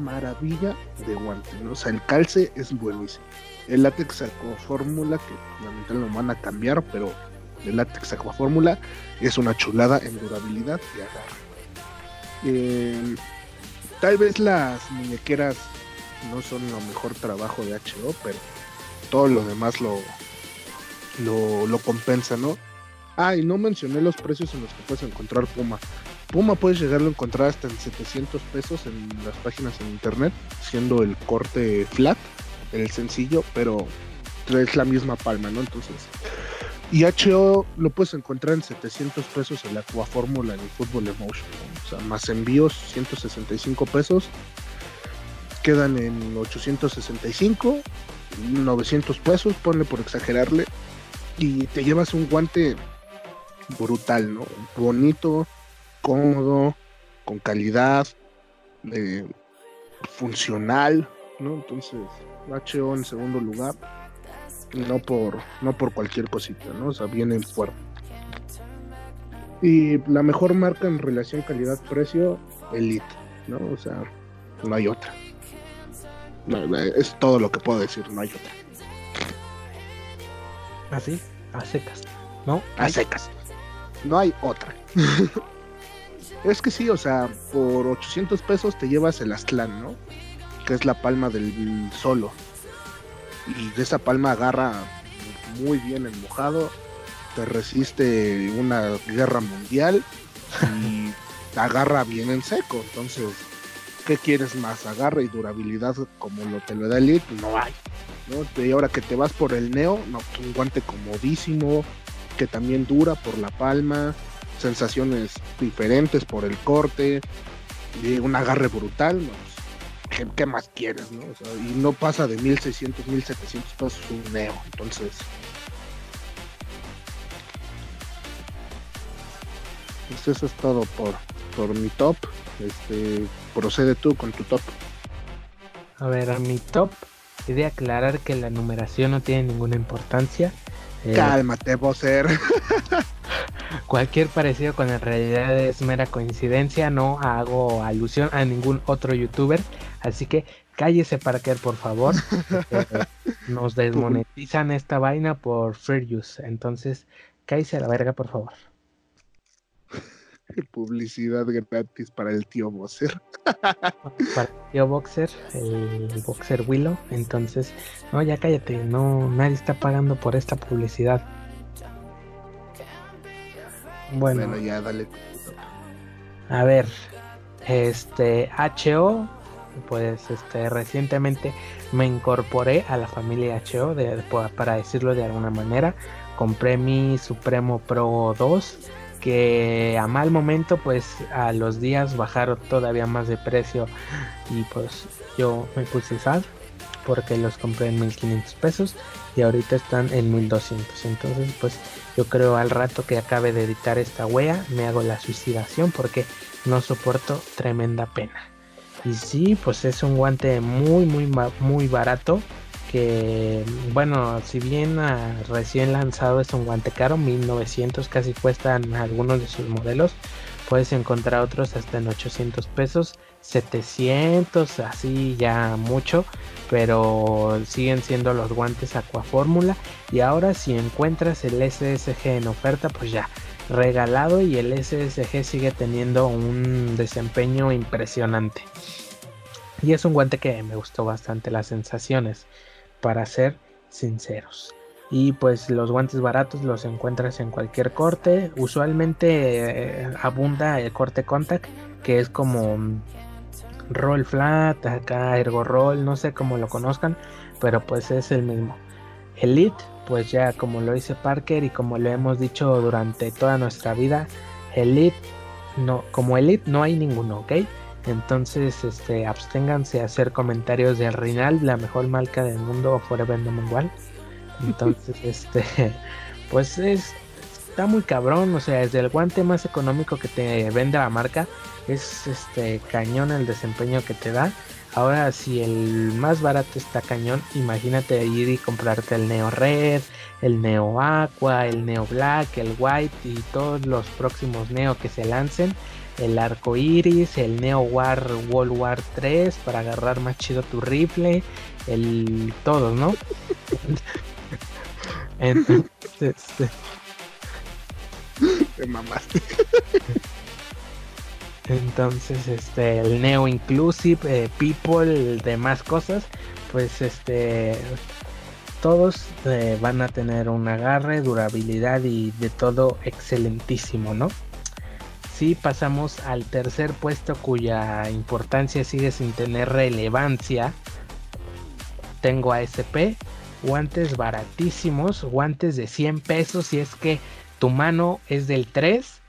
maravilla de guante. ¿no? O sea, el calce es buenísimo. El látex fórmula que lamentablemente lo van a cambiar, pero el látex fórmula es una chulada en durabilidad y agarre. Eh, tal vez las muñequeras no son lo mejor trabajo de HO, pero todo lo demás lo, lo, lo compensa, ¿no? Ah, y no mencioné los precios en los que puedes encontrar Puma. Puma puedes llegarlo a encontrar hasta en 700 pesos en las páginas en internet, siendo el corte flat, el sencillo, pero es la misma palma, ¿no? Entonces, y HO lo puedes encontrar en 700 pesos en la Fórmula en el Fútbol Emotion, o sea, más envíos 165 pesos, quedan en 865, 900 pesos, ponle por exagerarle, y te llevas un guante brutal, ¿no? Bonito, cómodo, con calidad, eh, funcional, ¿no? Entonces, HO en segundo lugar, no por, no por cualquier cosita, ¿no? O sea, viene fuerte. Y la mejor marca en relación calidad-precio, Elite, ¿no? O sea, no hay otra. es todo lo que puedo decir, no hay otra. Así, a secas, ¿no? A secas. No hay otra. es que sí, o sea, por 800 pesos te llevas el Aztlán, ¿no? Que es la palma del solo. Y de esa palma agarra muy bien el mojado, te resiste una guerra mundial y agarra bien en seco. Entonces, ¿qué quieres más? Agarra y durabilidad como lo te lo da el Elite, no hay. Y ahora que te vas por el Neo, no, un guante comodísimo, que también dura por la palma, sensaciones diferentes por el corte, y un agarre brutal, ¿qué, más quieres? ¿no? y no pasa de 1600, 1700 pesos un Neo, entonces... Pues eso es todo por, por mi top. Este, procede tú con tu top. A ver, a mi top He de aclarar que la numeración no tiene ninguna importancia. Eh, Cálmate, ser cualquier parecido con la realidad es mera coincidencia. No hago alusión a ningún otro youtuber. Así que cállese Parker, por favor. nos desmonetizan esta vaina por fair use. Entonces, cállese a la verga, por favor. Publicidad gratis para el tío Boxer. para el tío Boxer, el Boxer Willow. Entonces, no, ya cállate, no, nadie está pagando por esta publicidad. Bueno, ya dale. A ver, este HO, pues este recientemente me incorporé a la familia HO, de, para decirlo de alguna manera. Compré mi Supremo Pro 2 que a mal momento pues a los días bajaron todavía más de precio. Y pues yo me puse sad porque los compré en 1500 pesos y ahorita están en 1200 entonces pues yo creo al rato que acabe de editar esta wea me hago la suicidación porque no soporto tremenda pena. Y sí pues es un guante muy muy muy barato que bueno, si bien ah, recién lanzado es un guante caro, 1900 casi cuestan algunos de sus modelos, puedes encontrar otros hasta en 800 pesos, 700, así ya mucho, pero siguen siendo los guantes Aqua Fórmula y ahora si encuentras el SSG en oferta, pues ya regalado y el SSG sigue teniendo un desempeño impresionante. Y es un guante que me gustó bastante las sensaciones para ser sinceros. Y pues los guantes baratos los encuentras en cualquier corte. Usualmente eh, abunda el corte contact, que es como mm, roll flat, acá ergo roll, no sé cómo lo conozcan, pero pues es el mismo. Elite, pues ya como lo dice Parker y como lo hemos dicho durante toda nuestra vida, Elite no, como Elite no hay ninguno, ¿ok? Entonces, este, absténganse a hacer comentarios de Rinal, la mejor marca del mundo, Forever No igual. Entonces, este, pues es, está muy cabrón, o sea, desde el guante más económico que te vende la marca, es este cañón el desempeño que te da. Ahora, si el más barato está cañón, imagínate ir y comprarte el Neo Red, el Neo Aqua, el Neo Black, el White y todos los próximos Neo que se lancen el arco iris, el Neo War World War 3 para agarrar más chido tu rifle, el todos, ¿no? Entonces, este, Entonces, este, el Neo Inclusive, eh, People, demás cosas, pues este, todos eh, van a tener un agarre, durabilidad y de todo excelentísimo, ¿no? Si pasamos al tercer puesto cuya importancia sigue sin tener relevancia. Tengo ASP, guantes baratísimos, guantes de 100 pesos si es que tu mano es del 3,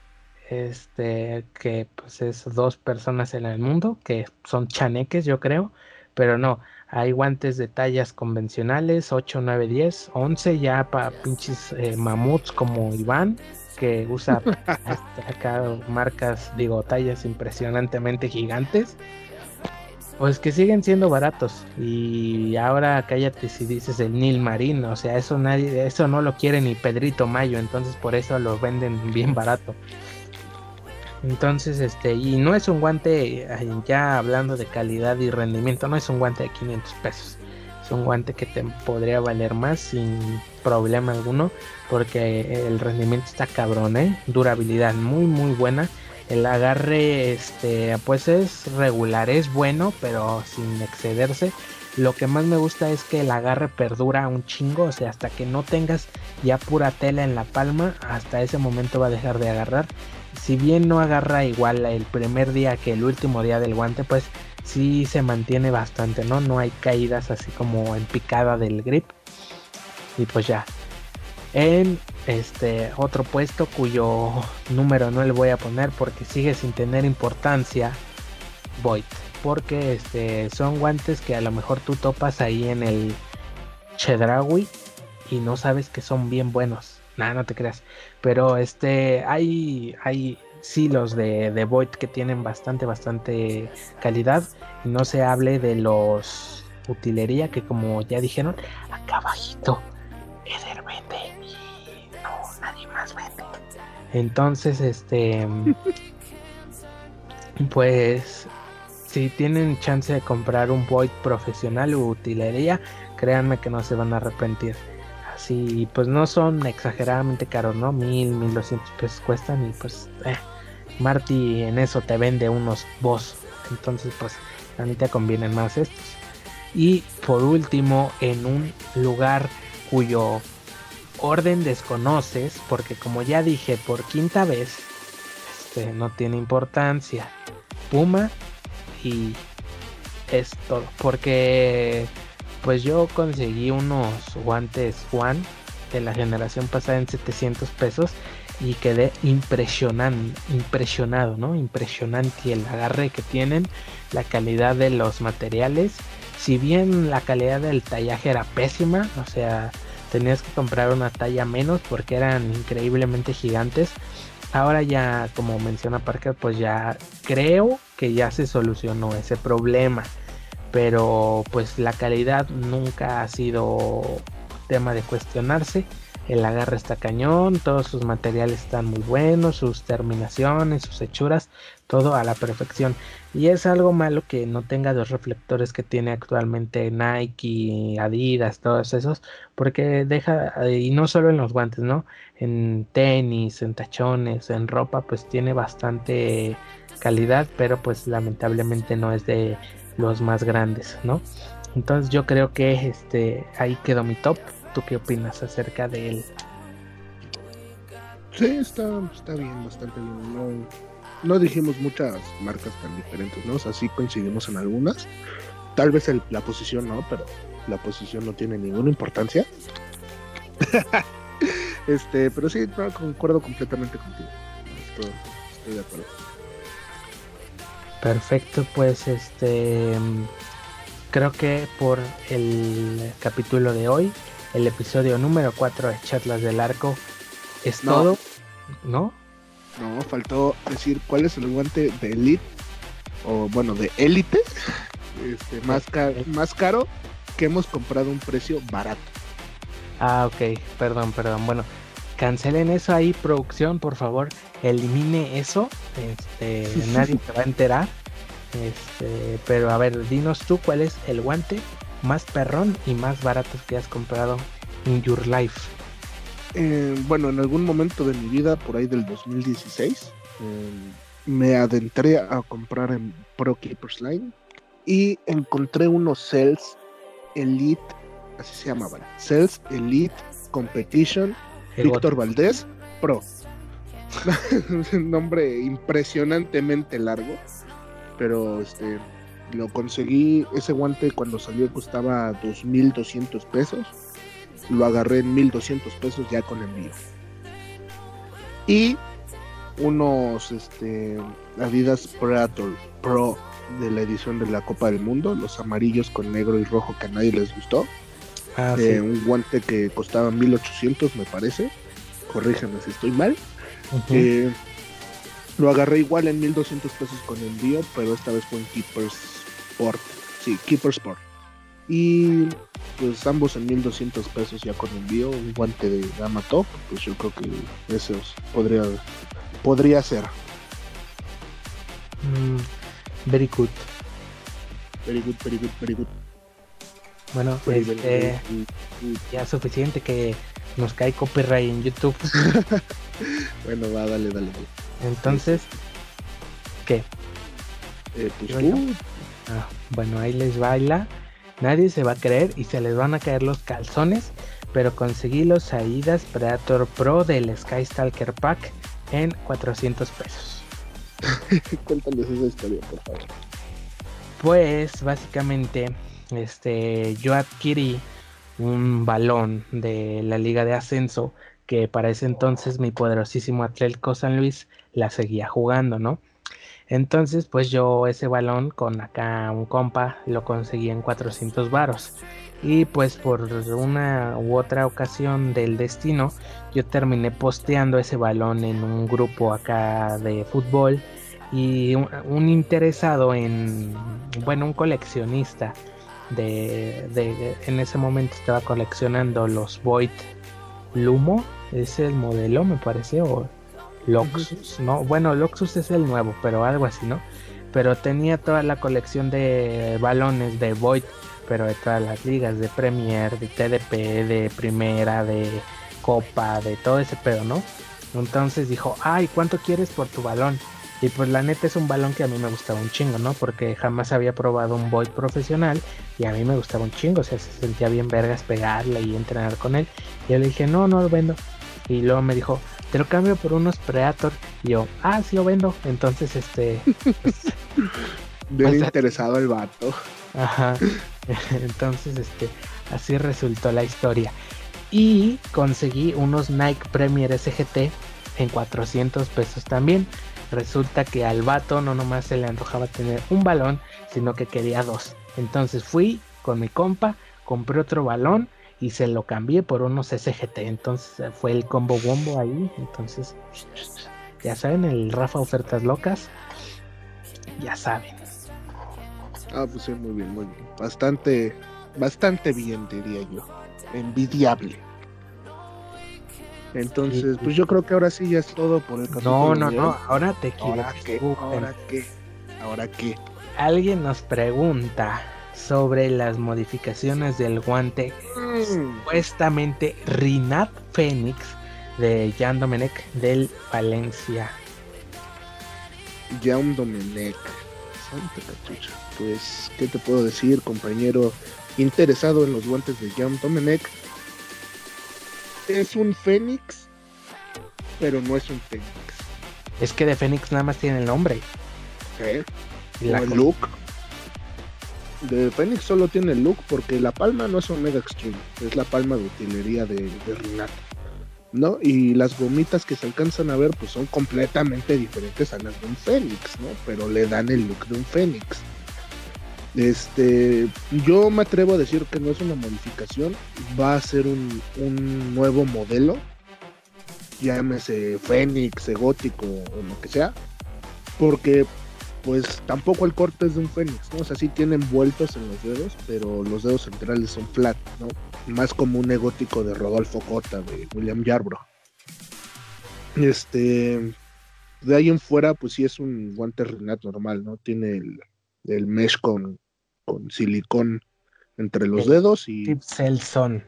este que pues es dos personas en el mundo que son chaneques yo creo, pero no, hay guantes de tallas convencionales 8, 9, 10, 11 ya para pinches eh, mamuts como Iván que usa acá marcas, digo, tallas impresionantemente gigantes, pues que siguen siendo baratos. Y ahora cállate si dices el Nil Marín, o sea, eso nadie, eso no lo quiere ni Pedrito Mayo, entonces por eso lo venden bien barato. Entonces, este, y no es un guante, ya hablando de calidad y rendimiento, no es un guante de 500 pesos. Es un guante que te podría valer más sin problema alguno porque el rendimiento está cabrón, ¿eh? Durabilidad muy muy buena. El agarre este pues es regular, es bueno, pero sin excederse. Lo que más me gusta es que el agarre perdura un chingo, o sea, hasta que no tengas ya pura tela en la palma, hasta ese momento va a dejar de agarrar. Si bien no agarra igual el primer día que el último día del guante, pues sí se mantiene bastante, ¿no? No hay caídas así como en picada del grip. Y pues ya. En este otro puesto cuyo número no le voy a poner porque sigue sin tener importancia. Void. Porque este son guantes que a lo mejor tú topas ahí en el Chedraui y no sabes que son bien buenos. Nada, no te creas. Pero este hay hay sí los de, de Void que tienen bastante, bastante calidad. Y no se hable de los utilería que como ya dijeron, acá abajito Eder vende y no, nadie más vende. Entonces, este... pues si tienen chance de comprar un Void profesional u utilería, créanme que no se van a arrepentir. Así, pues no son exageradamente caros, ¿no? Mil, mil doscientos pesos cuestan y pues eh, Marty en eso te vende unos boss. Entonces, pues a mí te convienen más estos. Y por último, en un lugar cuyo orden desconoces, porque como ya dije por quinta vez, este, no tiene importancia. Puma y es todo. Porque pues yo conseguí unos guantes One de la generación pasada en 700 pesos y quedé impresionante, impresionado, ¿no? Impresionante el agarre que tienen, la calidad de los materiales. Si bien la calidad del tallaje era pésima, o sea, tenías que comprar una talla menos porque eran increíblemente gigantes. Ahora ya, como menciona Parker, pues ya creo que ya se solucionó ese problema. Pero pues la calidad nunca ha sido tema de cuestionarse el agarre está cañón, todos sus materiales están muy buenos, sus terminaciones, sus hechuras, todo a la perfección. Y es algo malo que no tenga los reflectores que tiene actualmente Nike, Adidas, todos esos, porque deja, y no solo en los guantes, ¿no? En tenis, en tachones, en ropa, pues tiene bastante calidad, pero pues lamentablemente no es de los más grandes, ¿no? Entonces yo creo que este ahí quedó mi top qué opinas acerca de él? Sí, está, está bien, bastante bien. No, no dijimos muchas marcas tan diferentes, ¿no? O sea, sí coincidimos en algunas. Tal vez la posición no, pero la posición no tiene ninguna importancia. este, pero sí, concuerdo completamente contigo. Estoy, de acuerdo. Perfecto, pues este creo que por el capítulo de hoy, el episodio número 4 de Charlas del Arco es todo, ¿no? No, faltó decir cuál es el guante de Elite o bueno, de élite este, más, más caro que hemos comprado a un precio barato. Ah, ok, perdón, perdón. Bueno, cancelen eso ahí, producción, por favor. Elimine eso. Este, nadie se va a enterar. Este, pero a ver, dinos tú cuál es el guante más perrón y más barato que has comprado in your life. Eh, bueno, en algún momento de mi vida, por ahí del 2016, eh, me adentré a comprar en Pro Keepers Line y encontré unos Cells Elite, así se llamaban, Cells Elite Competition Víctor Valdés Pro. Un nombre impresionantemente largo, pero este lo conseguí ese guante cuando salió costaba 2200 pesos. Lo agarré en 1200 pesos ya con envío. Y unos este, Adidas Predator Pro de la edición de la Copa del Mundo, los amarillos con negro y rojo que a nadie les gustó. Ah, eh, un guante que costaba 1800 me parece. Corrígeme si estoy mal. Eh, lo agarré igual en 1200 pesos con envío, pero esta vez fue en Keepers Sport. Sí, Keepers Sport. Y pues ambos en 1200 pesos ya con envío, un guante de gama top, pues yo creo que esos podría podría ser. Mm, very good. Very good, very good, very good. Bueno, este, ya suficiente que nos cae copyright en YouTube. bueno, va, dale, dale, Entonces, ¿qué? Eh, pues ah, bueno, ahí les baila. Nadie se va a creer y se les van a caer los calzones. Pero conseguí los Aidas Predator Pro del Skystalker Pack en 400 pesos. Cuéntales esa historia, por favor. Pues básicamente, este, yo adquirí un balón de la Liga de Ascenso que para ese entonces mi poderosísimo Atlético San Luis la seguía jugando, ¿no? Entonces, pues yo ese balón con acá un compa lo conseguí en 400 varos. Y pues por una u otra ocasión del destino, yo terminé posteando ese balón en un grupo acá de fútbol. Y un, interesado en, bueno, un coleccionista de, en ese momento estaba coleccionando los Void Lumo, es el modelo me parece, o Loxus, ¿no? Bueno, Loxus es el nuevo, pero algo así, ¿no? Pero tenía toda la colección de balones de Void pero de todas las ligas, de Premier, de TDP, de Primera, de Copa, de todo ese pedo, ¿no? Entonces dijo, ay, ¿cuánto quieres por tu balón? Y pues la neta es un balón que a mí me gustaba un chingo, ¿no? Porque jamás había probado un Void profesional y a mí me gustaba un chingo, o sea, se sentía bien vergas pegarle y entrenar con él. Y yo le dije, no, no lo vendo. Y luego me dijo, te lo cambio por unos Predator. Y yo, ah, sí lo vendo. Entonces, este... Pues, bien pues, interesado el vato. Ajá. Entonces, este, así resultó la historia. Y conseguí unos Nike Premier SGT en 400 pesos también. Resulta que al vato no nomás se le antojaba tener un balón, sino que quería dos. Entonces fui con mi compa, compré otro balón y se lo cambié por unos SGT. Entonces fue el combo bombo ahí. Entonces, ya saben, el Rafa Ofertas Locas. Ya saben. Ah, pues sí, muy bien, muy bien. Bastante, bastante bien, diría yo. Envidiable. Entonces, pues yo creo que ahora sí ya es todo por el capítulo. No, no, no, ahora te quiero. ¿Ahora qué? ¿Ahora qué? ¿Ahora qué? Alguien nos pregunta sobre las modificaciones del guante mm. supuestamente Rinat Fénix de Jan Domenech del Valencia. Jan Domenech. Santa cachucha pues, ¿qué te puedo decir, compañero interesado en los guantes de Jan Domenech? Es un Fénix, pero no es un Fénix. Es que de Fénix nada más tiene el nombre. ¿Eh? el look. De Fénix solo tiene look porque la palma no es Omega Extreme, es la palma de utilería de, de ¿no? Y las gomitas que se alcanzan a ver pues son completamente diferentes a las de un Fénix, ¿no? Pero le dan el look de un Fénix. Este, yo me atrevo a decir que no es una modificación, va a ser un, un nuevo modelo, llámese Fénix, gótico o lo que sea, porque pues tampoco el corte es de un Fénix, ¿no? O sea, sí tienen vueltos en los dedos, pero los dedos centrales son flat, ¿no? Más como un egótico de Rodolfo Cota, de William Yarbrough. Este, de ahí en fuera, pues sí es un guante Rinat normal, ¿no? Tiene el, el mesh con, con silicón entre los dedos y. Active Selson.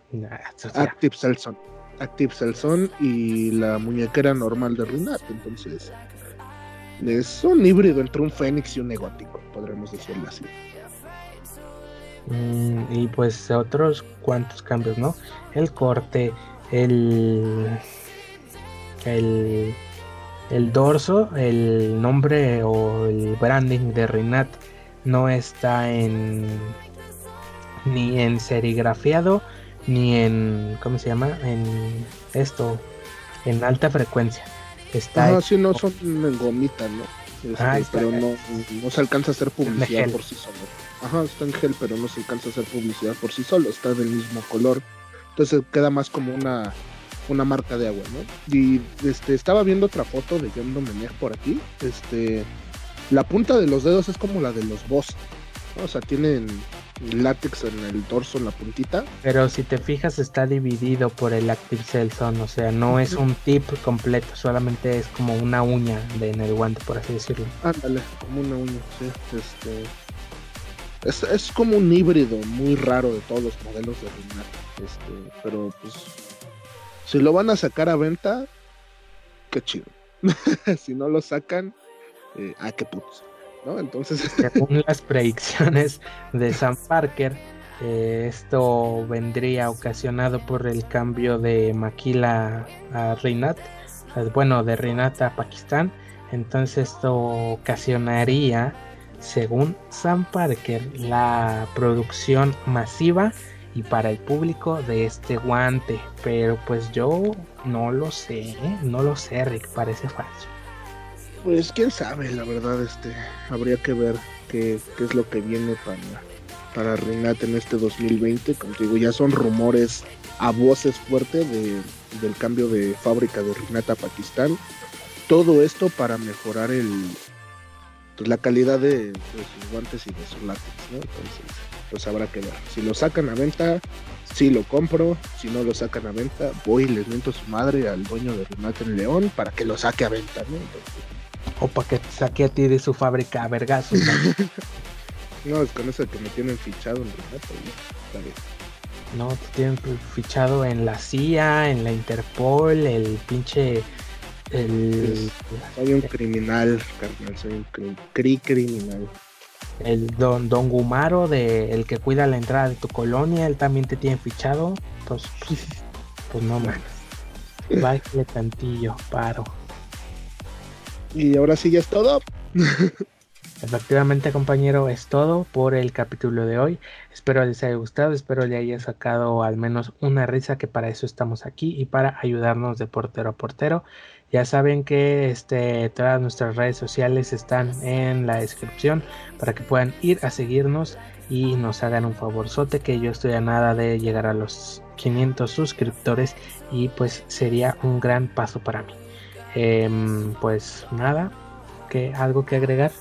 Active Selson. Active Selson y la muñequera normal de Rinat. Entonces, es un híbrido entre un Fénix y un Egótico, podremos decirlo así. Mm, y pues otros cuantos cambios, ¿no? El corte, el. El. El dorso, el nombre o el branding de Rinat no está en ni en serigrafiado ni en ¿cómo se llama? en esto en alta frecuencia está no, sí, no son en gomita no este, ah, pero no, no, se alcanza a hacer publicidad por sí solo. Ajá está en gel pero no se alcanza a hacer publicidad por sí solo está del mismo color. Entonces queda más como una una marca de agua no y este estaba viendo otra foto de John Domenech por aquí este la punta de los dedos es como la de los boss. O sea, tienen látex en el torso, en la puntita. Pero si te fijas está dividido por el Active Cell Zone, o sea, no es un tip completo, solamente es como una uña de, en el guante, por así decirlo. Ándale, como una uña, sí. Este, es, es, como un híbrido muy raro de todos los modelos de Rinat. Este, pero pues, si lo van a sacar a venta, qué chido. si no lo sacan, eh, ah, qué putos, ¿no? Entonces. Según las predicciones de Sam Parker, eh, esto vendría ocasionado por el cambio de Maquila a Rinat, bueno, de Rinat a Pakistán. Entonces esto ocasionaría, según Sam Parker, la producción masiva y para el público de este guante. Pero pues yo no lo sé, ¿eh? no lo sé, Rick, parece falso. Pues quién sabe, la verdad, este, habría que ver qué, es lo que viene para, para en este 2020. Como digo, ya son rumores a voces fuertes de, del cambio de fábrica de Renat a Pakistán. Todo esto para mejorar el pues, la calidad de, sus guantes y de sus látex, ¿no? Entonces, pues habrá que ver. Si lo sacan a venta, si lo compro. Si no lo sacan a venta, voy y les miento a su madre al dueño de Renat en León para que lo saque a venta, ¿no? O para que saque a ti de su fábrica a vergazos. ¿no? es con eso que me tienen fichado en No, te tienen fichado en la CIA, en la Interpol, el pinche. El... soy un criminal, carnal, soy un cri, criminal. El don, don Gumaro, de, el que cuida la entrada de tu colonia, él también te tiene fichado. Pues, pues no mames. Bájale tantillo, paro. Y ahora sí ya es todo. Efectivamente, compañero, es todo por el capítulo de hoy. Espero les haya gustado, espero le haya sacado al menos una risa, que para eso estamos aquí y para ayudarnos de portero a portero. Ya saben que este, todas nuestras redes sociales están en la descripción para que puedan ir a seguirnos y nos hagan un favorzote que yo estoy a nada de llegar a los 500 suscriptores y pues sería un gran paso para mí. Em, pues nada, que algo que agregar.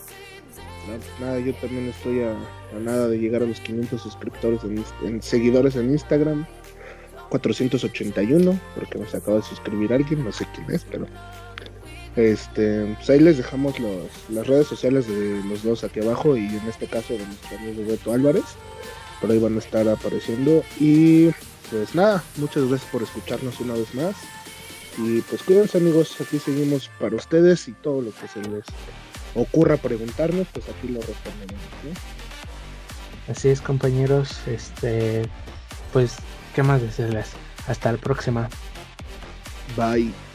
Nada, yo también estoy a, nada de llegar a los 500 suscriptores en, seguidores en Instagram. 481, porque nos acaba de suscribir alguien, no sé quién es, pero este, pues ahí les dejamos las redes sociales de los dos aquí abajo y en este caso de nuestro amigo Beto Álvarez, por ahí van a estar apareciendo y pues nada, muchas gracias por escucharnos una vez más y pues cuídense amigos, aquí seguimos para ustedes y todo lo que se les ocurra preguntarnos, pues aquí lo responderemos. Así es compañeros, este pues qué más decirles. Hasta la próxima. Bye.